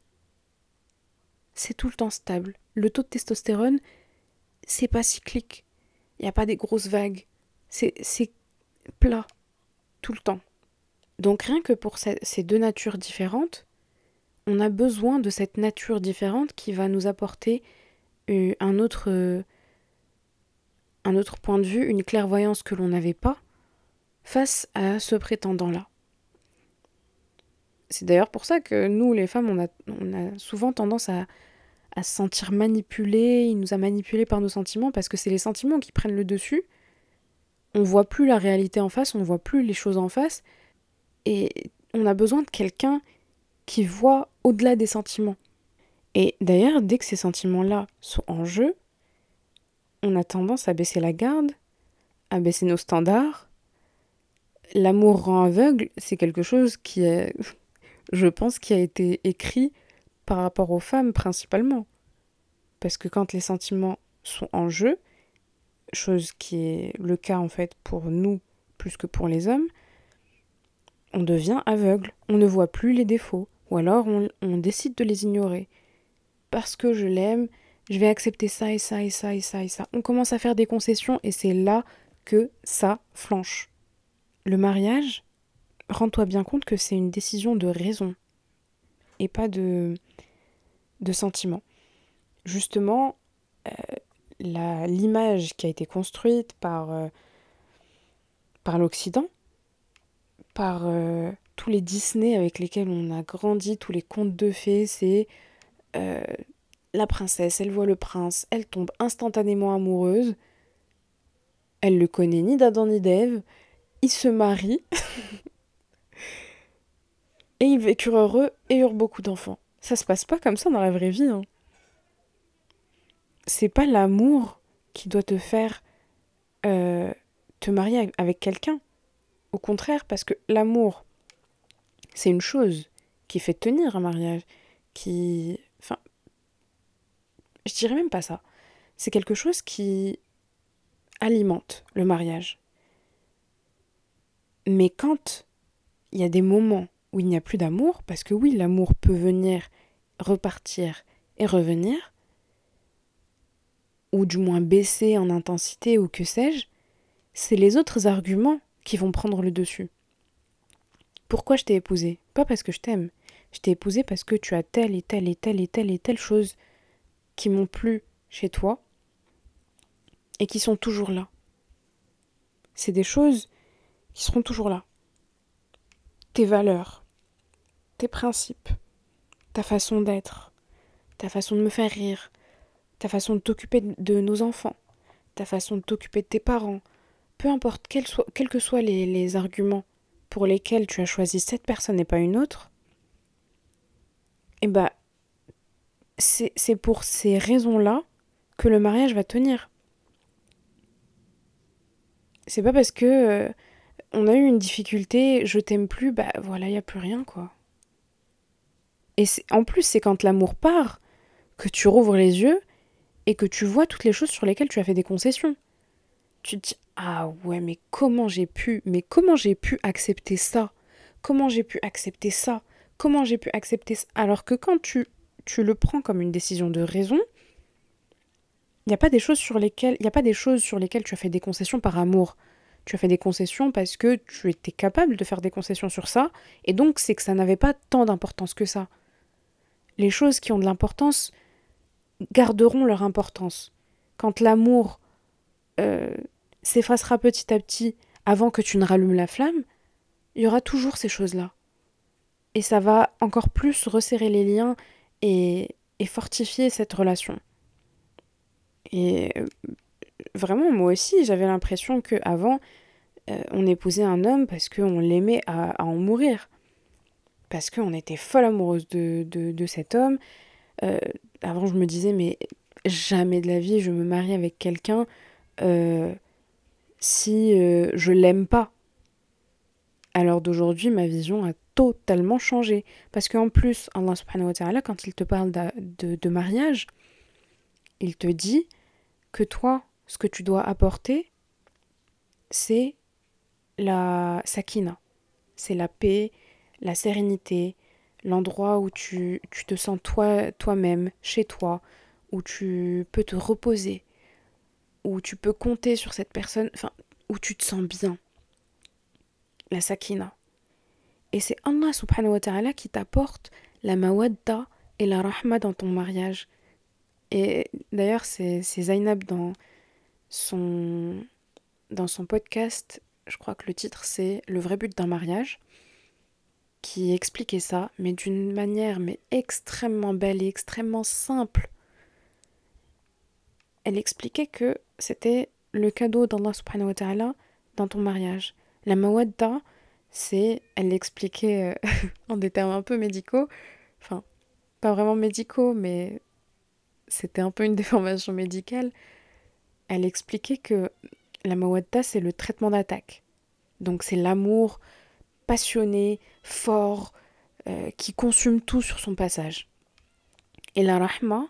C'est tout le temps stable. Le taux de testostérone, c'est pas cyclique. Il n'y a pas des grosses vagues. C'est plat. Tout le temps. Donc rien que pour ces deux natures différentes, on a besoin de cette nature différente qui va nous apporter euh, un autre, point de vue, une clairvoyance que l'on n'avait pas face à ce prétendant-là. C'est d'ailleurs pour ça que nous, les femmes, on a, souvent tendance à, se sentir manipulés, il nous a manipulés par nos sentiments, parce que c'est les sentiments qui prennent le dessus. On voit plus la réalité en face, on voit plus les choses en face, et on a besoin de quelqu'un qui voit au-delà des sentiments. Et d'ailleurs, dès que ces sentiments-là sont en jeu, on a tendance à baisser la garde, à baisser nos standards. L'amour rend aveugle, c'est quelque chose qui est, *laughs* je pense, qui a été écrit par rapport aux femmes principalement. Parce que quand les sentiments sont en jeu, chose qui est le cas en fait pour nous plus que pour les hommes, on devient aveugle, on ne voit plus les défauts, ou alors on, décide de les ignorer. Parce que je l'aime, je vais accepter ça et ça et ça et ça et ça. On commence à faire des concessions et c'est là que ça flanche. Le mariage, rends-toi bien compte que c'est une décision de raison et pas de, de sentiment. Justement, euh, l'image qui a été construite par, euh, par l'Occident, par euh, tous les Disney avec lesquels on a grandi, tous les contes de fées, c'est la princesse, elle voit le prince, elle tombe instantanément amoureuse. Elle le connaît ni d'Adam ni d'Ève. Ils se marient. *laughs* et ils vécurent heureux et eurent beaucoup d'enfants. Ça se passe pas comme ça dans la vraie vie. Hein. C'est pas l'amour qui doit te faire euh, te marier avec quelqu'un. Au contraire, parce que l'amour, c'est une chose qui fait tenir un mariage, qui je dirais même pas ça. C'est quelque chose qui alimente le mariage. Mais quand il y a des moments où il n'y a plus d'amour, parce que oui, l'amour peut venir, repartir et revenir, ou du moins baisser en intensité ou que sais-je, c'est les autres arguments qui vont prendre le dessus. Pourquoi je t'ai épousé? Pas parce que je t'aime. Je t'ai épousé parce que tu as telle et telle et telle et telle et telle chose qui m'ont plu chez toi et qui sont toujours là. C'est des choses qui seront toujours là. Tes valeurs, tes principes, ta façon d'être, ta façon de me faire rire, ta façon de t'occuper de nos enfants, ta façon de t'occuper de tes parents, peu importe quels, que soient les arguments pour lesquels tu as choisi cette personne et pas une autre, eh ben, c'est pour ces raisons-là que le mariage va tenir. C'est pas parce que euh, on a eu une difficulté, je t'aime plus, bah voilà, il y a plus rien quoi. Et en plus, c'est quand l'amour part que tu rouvres les yeux et que tu vois toutes les choses sur lesquelles tu as fait des concessions. Tu te dis ah ouais, mais comment j'ai pu mais comment j'ai pu accepter ça? Comment j'ai pu accepter ça? Comment j'ai pu accepter ça? Alors que quand tu tu le prends comme une décision de raison, il n'y a pas des choses sur lesquelles il y a pas des choses sur lesquelles tu as fait des concessions par amour. Tu as fait des concessions parce que tu étais capable de faire des concessions sur ça, et donc c'est que ça n'avait pas tant d'importance que ça. Les choses qui ont de l'importance garderont leur importance. Quand l'amour euh, s'effacera petit à petit avant que tu ne rallumes la flamme, il y aura toujours ces choses-là. Et ça va encore plus resserrer les liens et, fortifier cette relation. Et euh, vraiment, moi aussi, j'avais l'impression que avant, euh, on épousait un homme parce qu'on l'aimait à, en mourir. Parce qu'on était folle amoureuse de, de, cet homme. Avant, je me disais, mais jamais de la vie je me marie avec quelqu'un euh, si je l'aime pas. Alors d'aujourd'hui, ma vision a totalement changé. Parce qu'en plus, Allah subhanahu wa ta'ala, quand il te parle de, de mariage, il te dit que toi, ce que tu dois apporter, c'est la sakina. C'est la paix, la sérénité, l'endroit où tu, te sens toi, toi-même, chez toi, où tu peux te reposer, où tu peux compter sur cette personne, enfin, où tu te sens bien. La sakina. Et c'est Allah subhanahu wa ta'ala qui t'apporte la mawadda et la rahma dans ton mariage. Et d'ailleurs, c'est Zainab dans son, dans son podcast je crois que le titre c'est Le vrai but d'un mariage, qui expliquait ça, mais d'une manière mais extrêmement belle et extrêmement simple. Elle expliquait que c'était le cadeau d'Allah subhanahu wa ta'ala dans ton mariage. La mawadda, c'est, elle l'expliquait euh, *laughs* en des termes un peu médicaux, enfin, pas vraiment médicaux, mais c'était un peu une *laughs* déformation médicale. Elle expliquait que la mawadda, c'est le traitement d'attaque. Donc c'est l'amour passionné, fort, euh, qui consume tout sur son passage. Et la rahma,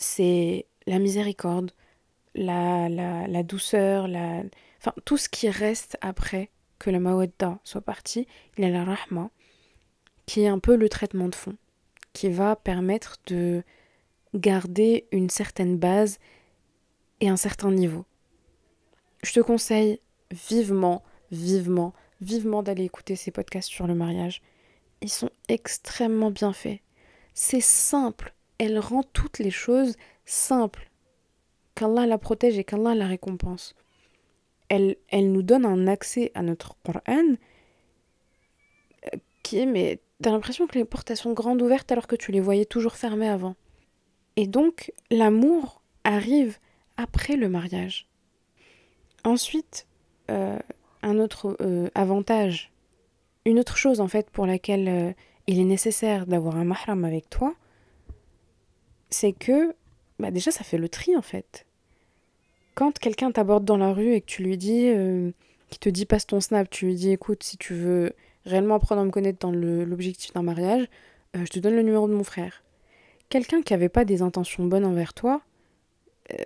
c'est la miséricorde, la, la, douceur, la... Enfin, tout ce qui reste après que la mawadda soit partie, il y a la rahma, qui est un peu le traitement de fond, qui va permettre de garder une certaine base et un certain niveau. Je te conseille vivement, vivement, vivement d'aller écouter ces podcasts sur le mariage. Ils sont extrêmement bien faits. C'est simple. Elle rend toutes les choses simples. Qu'Allah la protège et qu'Allah la récompense. Elle, nous donne un accès à notre Coran qui est, mais t'as l'impression que les portes sont grandes ouvertes alors que tu les voyais toujours fermées avant. Et donc, l'amour arrive après le mariage. Ensuite, euh, un autre euh, avantage, une autre chose en fait pour laquelle euh, il est nécessaire d'avoir un mahram avec toi, c'est que bah déjà ça fait le tri en fait. Quand quelqu'un t'aborde dans la rue et que tu lui dis, qui te dit passe ton snap, tu lui dis écoute si tu veux réellement apprendre à me connaître dans l'objectif d'un mariage, je te donne le numéro de mon frère. Quelqu'un qui n'avait pas des intentions bonnes envers toi,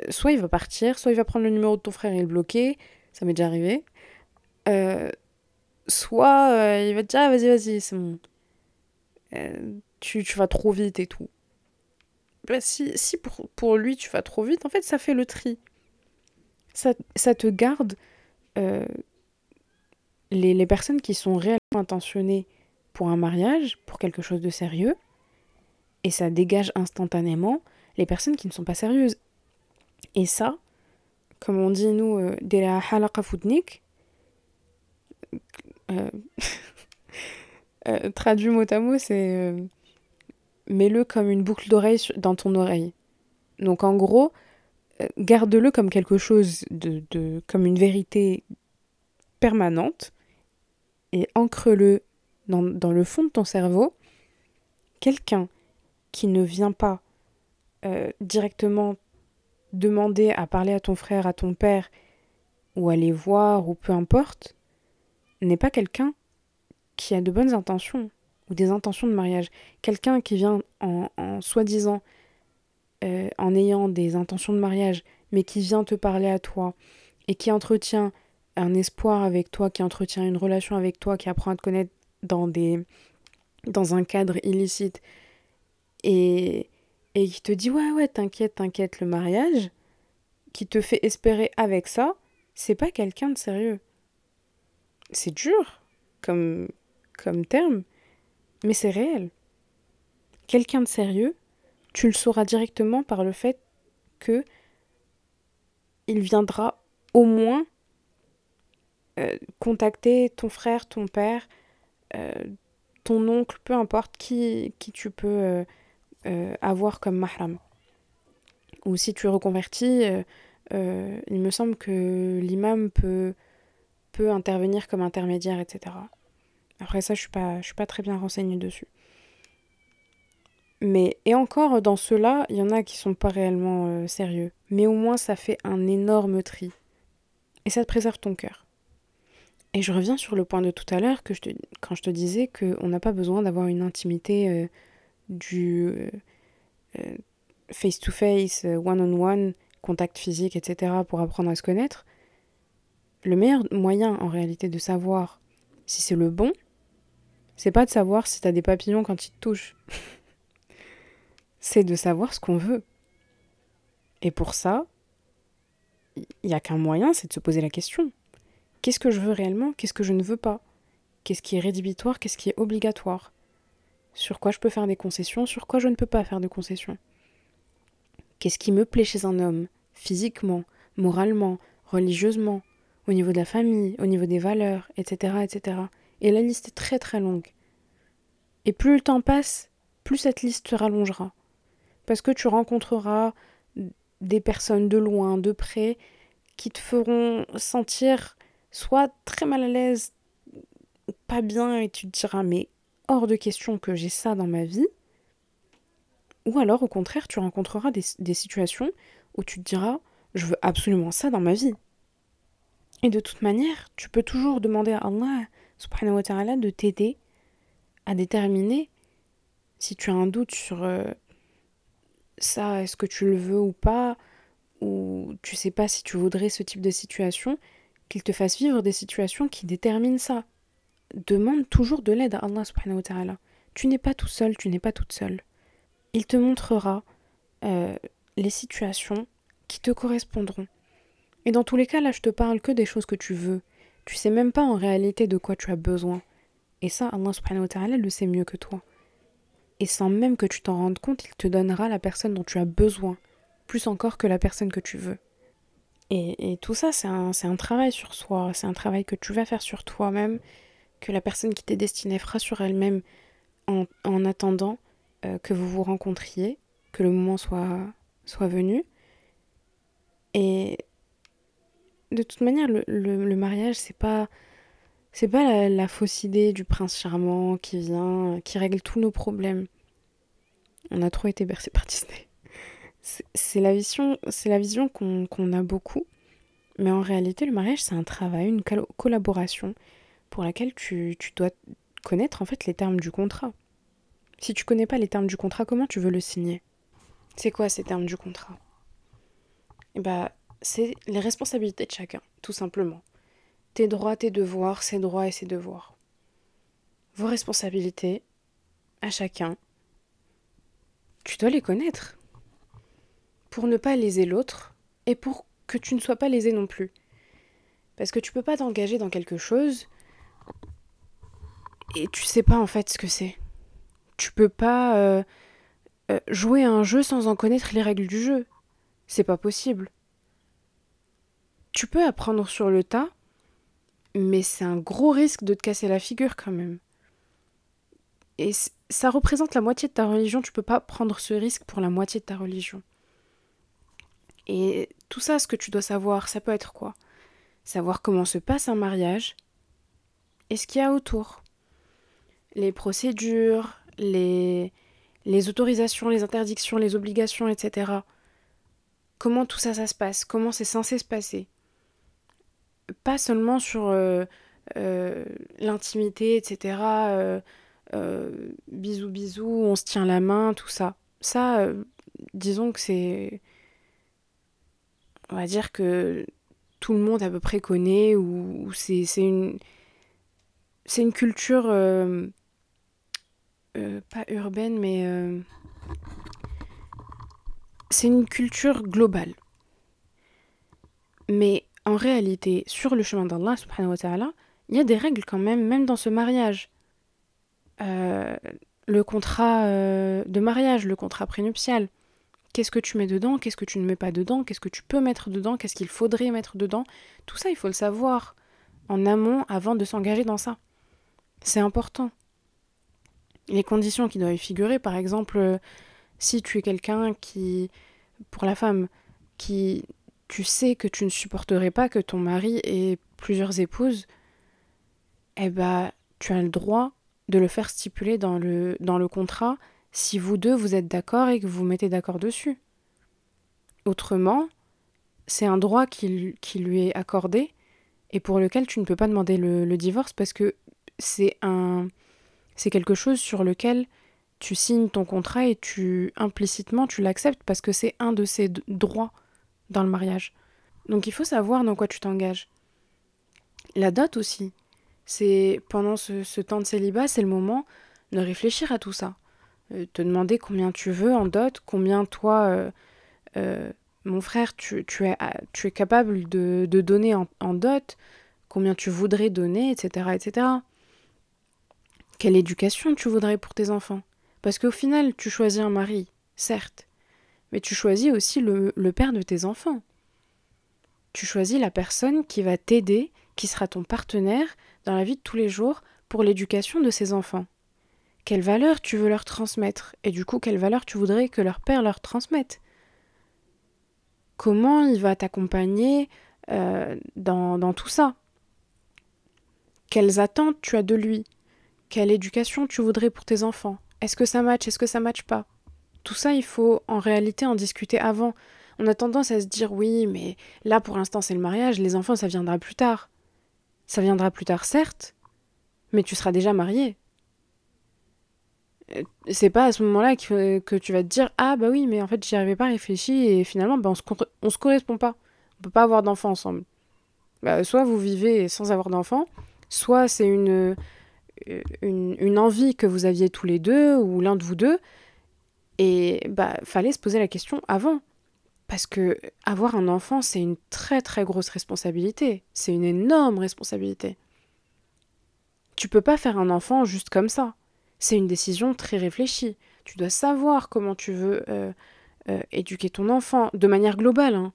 soit il va partir, soit il va prendre le numéro de ton frère et le bloquer, ça m'est déjà arrivé. Euh, soit euh, il va te dire, ah, vas-y, vas-y, c'est bon. Euh, tu, tu, vas trop vite et tout. Bah, si pour, lui tu vas trop vite, en fait, ça fait le tri. Ça, te garde les, les personnes qui sont réellement intentionnées pour un mariage, pour quelque chose de sérieux, et ça dégage instantanément les personnes qui ne sont pas sérieuses. Et ça, comme on dit nous, euh, de la halaqa euh, *laughs* euh, traduit mot à mot, c'est mets-le comme une boucle d'oreille dans ton oreille. Donc en gros, garde-le comme quelque chose de, de, comme une vérité permanente et ancre-le dans, dans, le fond de ton cerveau. Quelqu'un qui ne vient pas directement demander à parler à ton frère, à ton père, ou à les voir, ou peu importe, n'est pas quelqu'un qui a de bonnes intentions, ou des intentions de mariage. Quelqu'un qui vient en, soi-disant, euh, en ayant des intentions de mariage, mais qui vient te parler à toi, et qui entretient un espoir avec toi, qui entretient une relation avec toi, qui apprend à te connaître dans des dans un cadre illicite et et qui te dit ouais ouais t'inquiète t'inquiète le mariage qui te fait espérer avec ça c'est pas quelqu'un de sérieux c'est dur comme comme terme mais c'est réel quelqu'un de sérieux tu le sauras directement par le fait que il viendra au moins euh, contacter ton frère ton père euh, ton oncle peu importe qui qui tu peux euh, avoir comme mahram. Ou si tu euh, euh, il me semble que l'imam peut, peut intervenir comme intermédiaire, etc. Après ça, je suis pas, je suis pas très bien renseignée dessus. Mais, et encore, dans ceux-là, il y en a qui sont pas réellement euh, sérieux. Mais au moins, ça fait un énorme tri. Et ça te préserve ton cœur. Et je reviens sur le point de tout à l'heure, que je te, quand je te disais qu'on n'a pas besoin d'avoir une intimité euh, du euh, face-to-face, one-on-one, contact physique, etc., pour apprendre à se connaître. Le meilleur moyen, en réalité, de savoir si c'est le bon, c'est pas de savoir si t'as des papillons quand ils te touchent. c'est de savoir ce qu'on veut. Et pour ça, il n'y a qu'un moyen, c'est de se poser la question. Qu'est-ce que je veux réellement? Qu'est-ce que je ne veux pas? Qu'est-ce qui est rédhibitoire? Qu'est-ce qui est obligatoire? Sur quoi je peux faire des concessions? Sur quoi je ne peux pas faire de concessions? Qu'est-ce qui me plaît chez un homme? Physiquement, moralement, religieusement, au niveau de la famille, au niveau des valeurs, etc. etc. Et la liste est très très longue. Et plus le temps passe, plus cette liste se rallongera parce que tu rencontreras des personnes de loin, de près, qui te feront sentir soit très mal à l'aise, pas bien, et tu te diras mais hors de question que j'ai ça dans ma vie. Ou alors au contraire, tu rencontreras des, situations où tu te diras je veux absolument ça dans ma vie. Et de toute manière, tu peux toujours demander à Allah subhanahu wa de t'aider à déterminer si tu as un doute sur euh, ça, est-ce que tu le veux ou pas, ou tu sais pas si tu voudrais ce type de situation, qu'il te fasse vivre des situations qui déterminent ça. Demande toujours de l'aide à Allah subhanahu. Tu n'es pas tout seul, tu n'es pas toute seule. Il te montrera euh, les situations qui te correspondront. Et dans tous les cas, là, je te parle que des choses que tu veux. Tu sais même pas en réalité de quoi tu as besoin. Et ça, Allah subhanahu wa ta'ala le sait mieux que toi et sans même que tu t'en rendes compte, il te donnera la personne dont tu as besoin, plus encore que la personne que tu veux. Et, tout ça, c'est un, travail sur soi, c'est un travail que tu vas faire sur toi-même, que la personne qui t'est destinée fera sur elle-même en, en, attendant euh, que vous vous rencontriez, que le moment soit, soit venu. Et de toute manière, le, mariage, c'est pas c'est pas la, fausse idée du prince charmant qui vient, qui règle tous nos problèmes. On a trop été bercé par Disney. C'est la vision, vision qu'on a beaucoup. Mais en réalité, le mariage, c'est un travail, une collaboration pour laquelle tu, tu, dois connaître en fait les termes du contrat. Si tu connais pas les termes du contrat, comment tu veux le signer? C'est quoi ces termes du contrat? Eh bah, c'est les responsabilités de chacun, tout simplement tes droits, tes devoirs, ses droits et ses devoirs. Vos responsabilités, à chacun, tu dois les connaître. Pour ne pas léser l'autre et pour que tu ne sois pas lésé non plus. Parce que tu peux pas t'engager dans quelque chose et tu sais pas en fait ce que c'est. Tu peux pas euh, euh, jouer à un jeu sans en connaître les règles du jeu. C'est pas possible. Tu peux apprendre sur le tas, mais c'est un gros risque de te casser la figure quand même. Et ça représente la moitié de ta religion, tu peux pas prendre ce risque pour la moitié de ta religion. Et tout ça, ce que tu dois savoir, ça peut être quoi? Savoir comment se passe un mariage et ce qu'il y a autour. Les procédures, les, autorisations, les interdictions, les obligations, etc. Comment tout ça, ça se passe? Comment c'est censé se passer? Pas seulement sur euh, euh, l'intimité, etc. Euh, bisous, bisous, on se tient la main, tout ça. Ça, disons que c'est. On va dire que tout le monde à peu près connaît, ou, c'est une. C'est une culture. pas urbaine, mais. c'est une culture globale. Mais en réalité, sur le chemin d'Allah, subhanahu wa ta'ala, il y a des règles quand même, même dans ce mariage. Euh, le contrat euh, de mariage, le contrat prénuptial. Qu'est-ce que tu mets dedans Qu'est-ce que tu ne mets pas dedans Qu'est-ce que tu peux mettre dedans Qu'est-ce qu'il faudrait mettre dedans Tout ça, il faut le savoir en amont avant de s'engager dans ça. C'est important. Les conditions qui doivent figurer, par exemple, si tu es quelqu'un qui, pour la femme, qui tu sais que tu ne supporterais pas que ton mari ait plusieurs épouses, eh ben, tu as le droit de le faire stipuler dans le, dans le contrat si vous deux vous êtes d'accord et que vous vous mettez d'accord dessus. Autrement, c'est un droit qui, qui, lui est accordé et pour lequel tu ne peux pas demander le, le divorce parce que c'est un c'est quelque chose sur lequel tu signes ton contrat et tu implicitement tu l'acceptes parce que c'est un de ses droits dans le mariage. Donc il faut savoir dans quoi tu t'engages. La dot aussi. C'est pendant ce, temps de célibat, c'est le moment de réfléchir à tout ça. Euh, te demander combien tu veux en dot, combien toi, euh, euh, mon frère, tu, es, tu es capable de, de donner en, en, dot, combien tu voudrais donner, etc., etc. Quelle éducation tu voudrais pour tes enfants? Parce qu'au final, tu choisis un mari, certes, mais tu choisis aussi le, père de tes enfants. Tu choisis la personne qui va t'aider, qui sera ton partenaire dans la vie de tous les jours pour l'éducation de ses enfants. Quelle valeur tu veux leur transmettre et du coup quelle valeur tu voudrais que leur père leur transmette? Comment il va t'accompagner euh, dans, dans tout ça? Quelles attentes tu as de lui? Quelle éducation tu voudrais pour tes enfants? Est-ce que ça match Est-ce que ça match pas? Tout ça, il faut en réalité en discuter avant. On a tendance à se dire oui, mais là pour l'instant c'est le mariage, les enfants ça viendra plus tard. Ça viendra plus tard, certes, mais tu seras déjà marié. Euh, c'est pas à ce moment-là que, tu vas te dire ah bah oui, mais en fait j'y avais pas réfléchi et finalement bah, on, se, se correspond pas. On peut pas avoir d'enfants ensemble. Bah, soit vous vivez sans avoir d'enfants, soit c'est une une, envie que vous aviez tous les deux ou l'un de vous deux. Et bah, fallait se poser la question avant. Parce que avoir un enfant, c'est une très très grosse responsabilité. C'est une énorme responsabilité. Tu peux pas faire un enfant juste comme ça. C'est une décision très réfléchie. Tu dois savoir comment tu veux euh, euh, éduquer ton enfant de manière globale. Hein.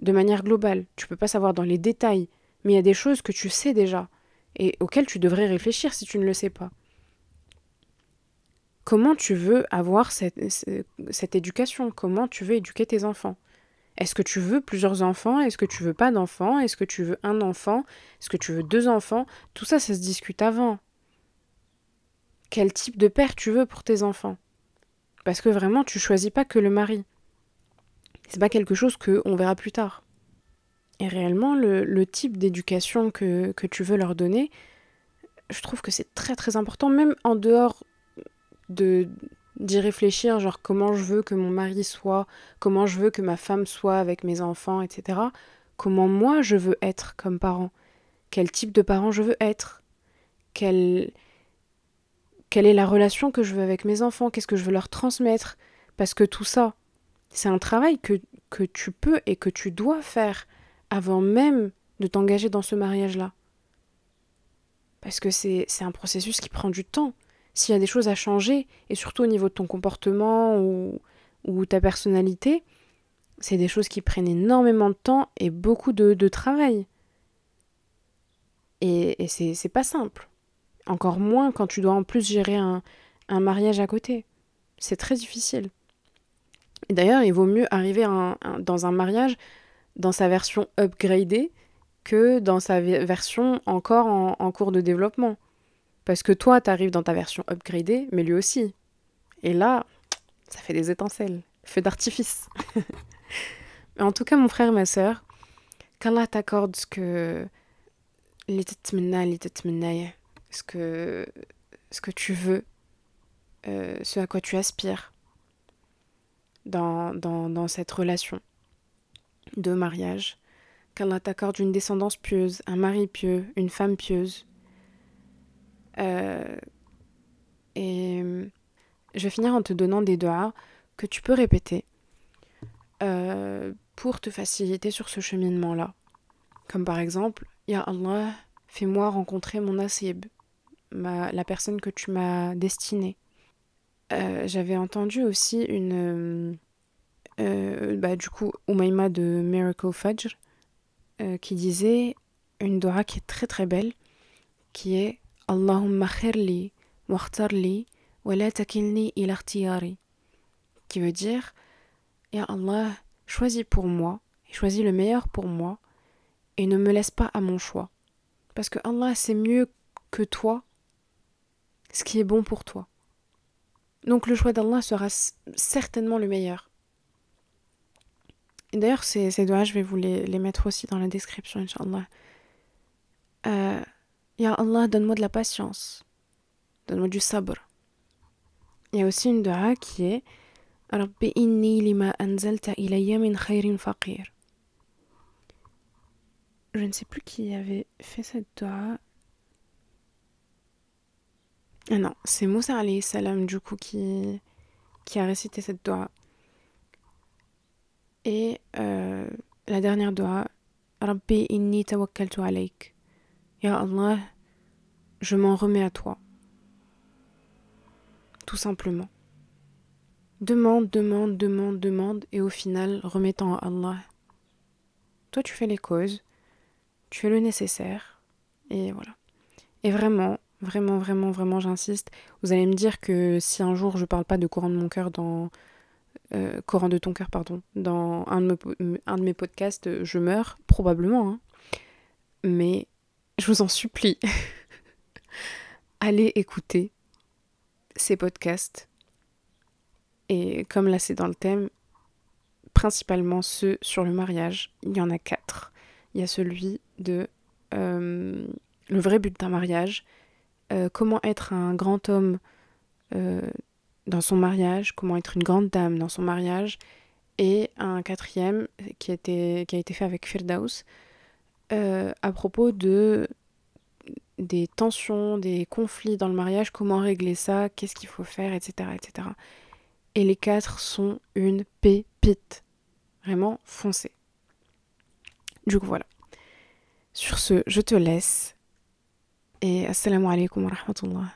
De manière globale. Tu peux pas savoir dans les détails, mais il y a des choses que tu sais déjà et auquel tu devrais réfléchir si tu ne le sais pas. Comment tu veux avoir cette, éducation? Comment tu veux éduquer tes enfants? Est-ce que tu veux plusieurs enfants? Est-ce que tu veux pas d'enfants? Est-ce que tu veux un enfant? Est-ce que tu veux deux enfants? Tout ça, ça se discute avant. Quel type de père tu veux pour tes enfants? Parce que vraiment, tu choisis pas que le mari. C'est pas quelque chose que on verra plus tard. Et réellement, le, type d'éducation que, tu veux leur donner, je trouve que c'est très très important, même en dehors de d'y réfléchir, genre comment je veux que mon mari soit, comment je veux que ma femme soit avec mes enfants, etc. Comment moi je veux être comme parent, quel type de parent je veux être, quelle, quelle est la relation que je veux avec mes enfants, qu'est-ce que je veux leur transmettre, parce que tout ça, c'est un travail que, que tu peux et que tu dois faire avant même de t'engager dans ce mariage-là. Parce que c'est un processus qui prend du temps. S'il y a des choses à changer, et surtout au niveau de ton comportement ou, ta personnalité, c'est des choses qui prennent énormément de temps et beaucoup de, travail. Et, et c'est pas simple. Encore moins quand tu dois en plus gérer un, mariage à côté. C'est très difficile. D'ailleurs, il vaut mieux arriver dans un mariage dans sa version upgradée que dans sa version encore en, cours de développement. Parce que toi, tu arrives dans ta version upgradée, mais lui aussi. Et là, ça fait des étincelles, feu d'artifice. *laughs* en tout cas, mon frère ma soeur, qu'Allah t'accorde ce que ce que ce que tu veux, euh, ce à quoi tu aspires dans, dans, dans cette relation de mariage, qu'Allah t'accorde une descendance pieuse, un mari pieux, une femme pieuse. Euh, et je vais finir en te donnant des doigts que tu peux répéter euh, pour te faciliter sur ce cheminement-là. Comme par exemple, Ya Allah, fais-moi rencontrer mon asib, la personne que tu m'as destinée. Euh, j'avais entendu aussi une, euh, bah, du coup, Umayma de Miracle Fajr, euh, qui disait une dua qui est très très belle, qui est Allahumma khirli wakhtarli wa la takilni ila qui veut dire Ya Allah, choisis pour moi et choisis le meilleur pour moi et ne me laisse pas à mon choix. Parce que Allah sait mieux que toi ce qui est bon pour toi. Donc le choix d'Allah sera certainement le meilleur. D'ailleurs, ces, ces doigts, je vais vous les, les, mettre aussi dans la description, Inch'Allah. Euh, ya Allah, donne-moi de la patience. Donne-moi du sabr. Il y a aussi une dua qui est Rabbi inni lima anzalta ilayya min khayrin faqir. Je ne sais plus qui avait fait cette dua. Ah non, c'est Moussa alayhi salam du coup qui, qui a récité cette dua. Et euh, la dernière dua, Rabbi inni tawakkaltu alayk. Ya Allah, je m'en remets à toi. Tout simplement. Demande, demande, demande, demande, et au final, remettant à Allah. Toi, tu fais les causes, tu fais le nécessaire, et voilà. Et vraiment, vraiment, vraiment, vraiment, j'insiste. Vous allez me dire que si un jour je parle pas de courant de mon cœur dans. Euh, de ton cœur, pardon, dans un de, un de mes podcasts, je meurs, probablement. Hein. Mais je vous en supplie, *laughs* allez écouter ces podcasts. Et comme là c'est dans le thème, principalement ceux sur le mariage, il y en a quatre. Il y a celui de euh, le vrai but d'un mariage, euh, comment être un grand homme euh, dans son mariage, comment être une grande dame dans son mariage, et un quatrième qui a été, fait avec Firdaus, euh, à propos de des tensions, des conflits dans le mariage, comment régler ça, qu'est-ce qu'il faut faire, etc., etc. Et les quatre sont une pépite. Vraiment foncé. Du coup, voilà. Sur ce, je te laisse. Et assalamu alaikum wa rahmatullah.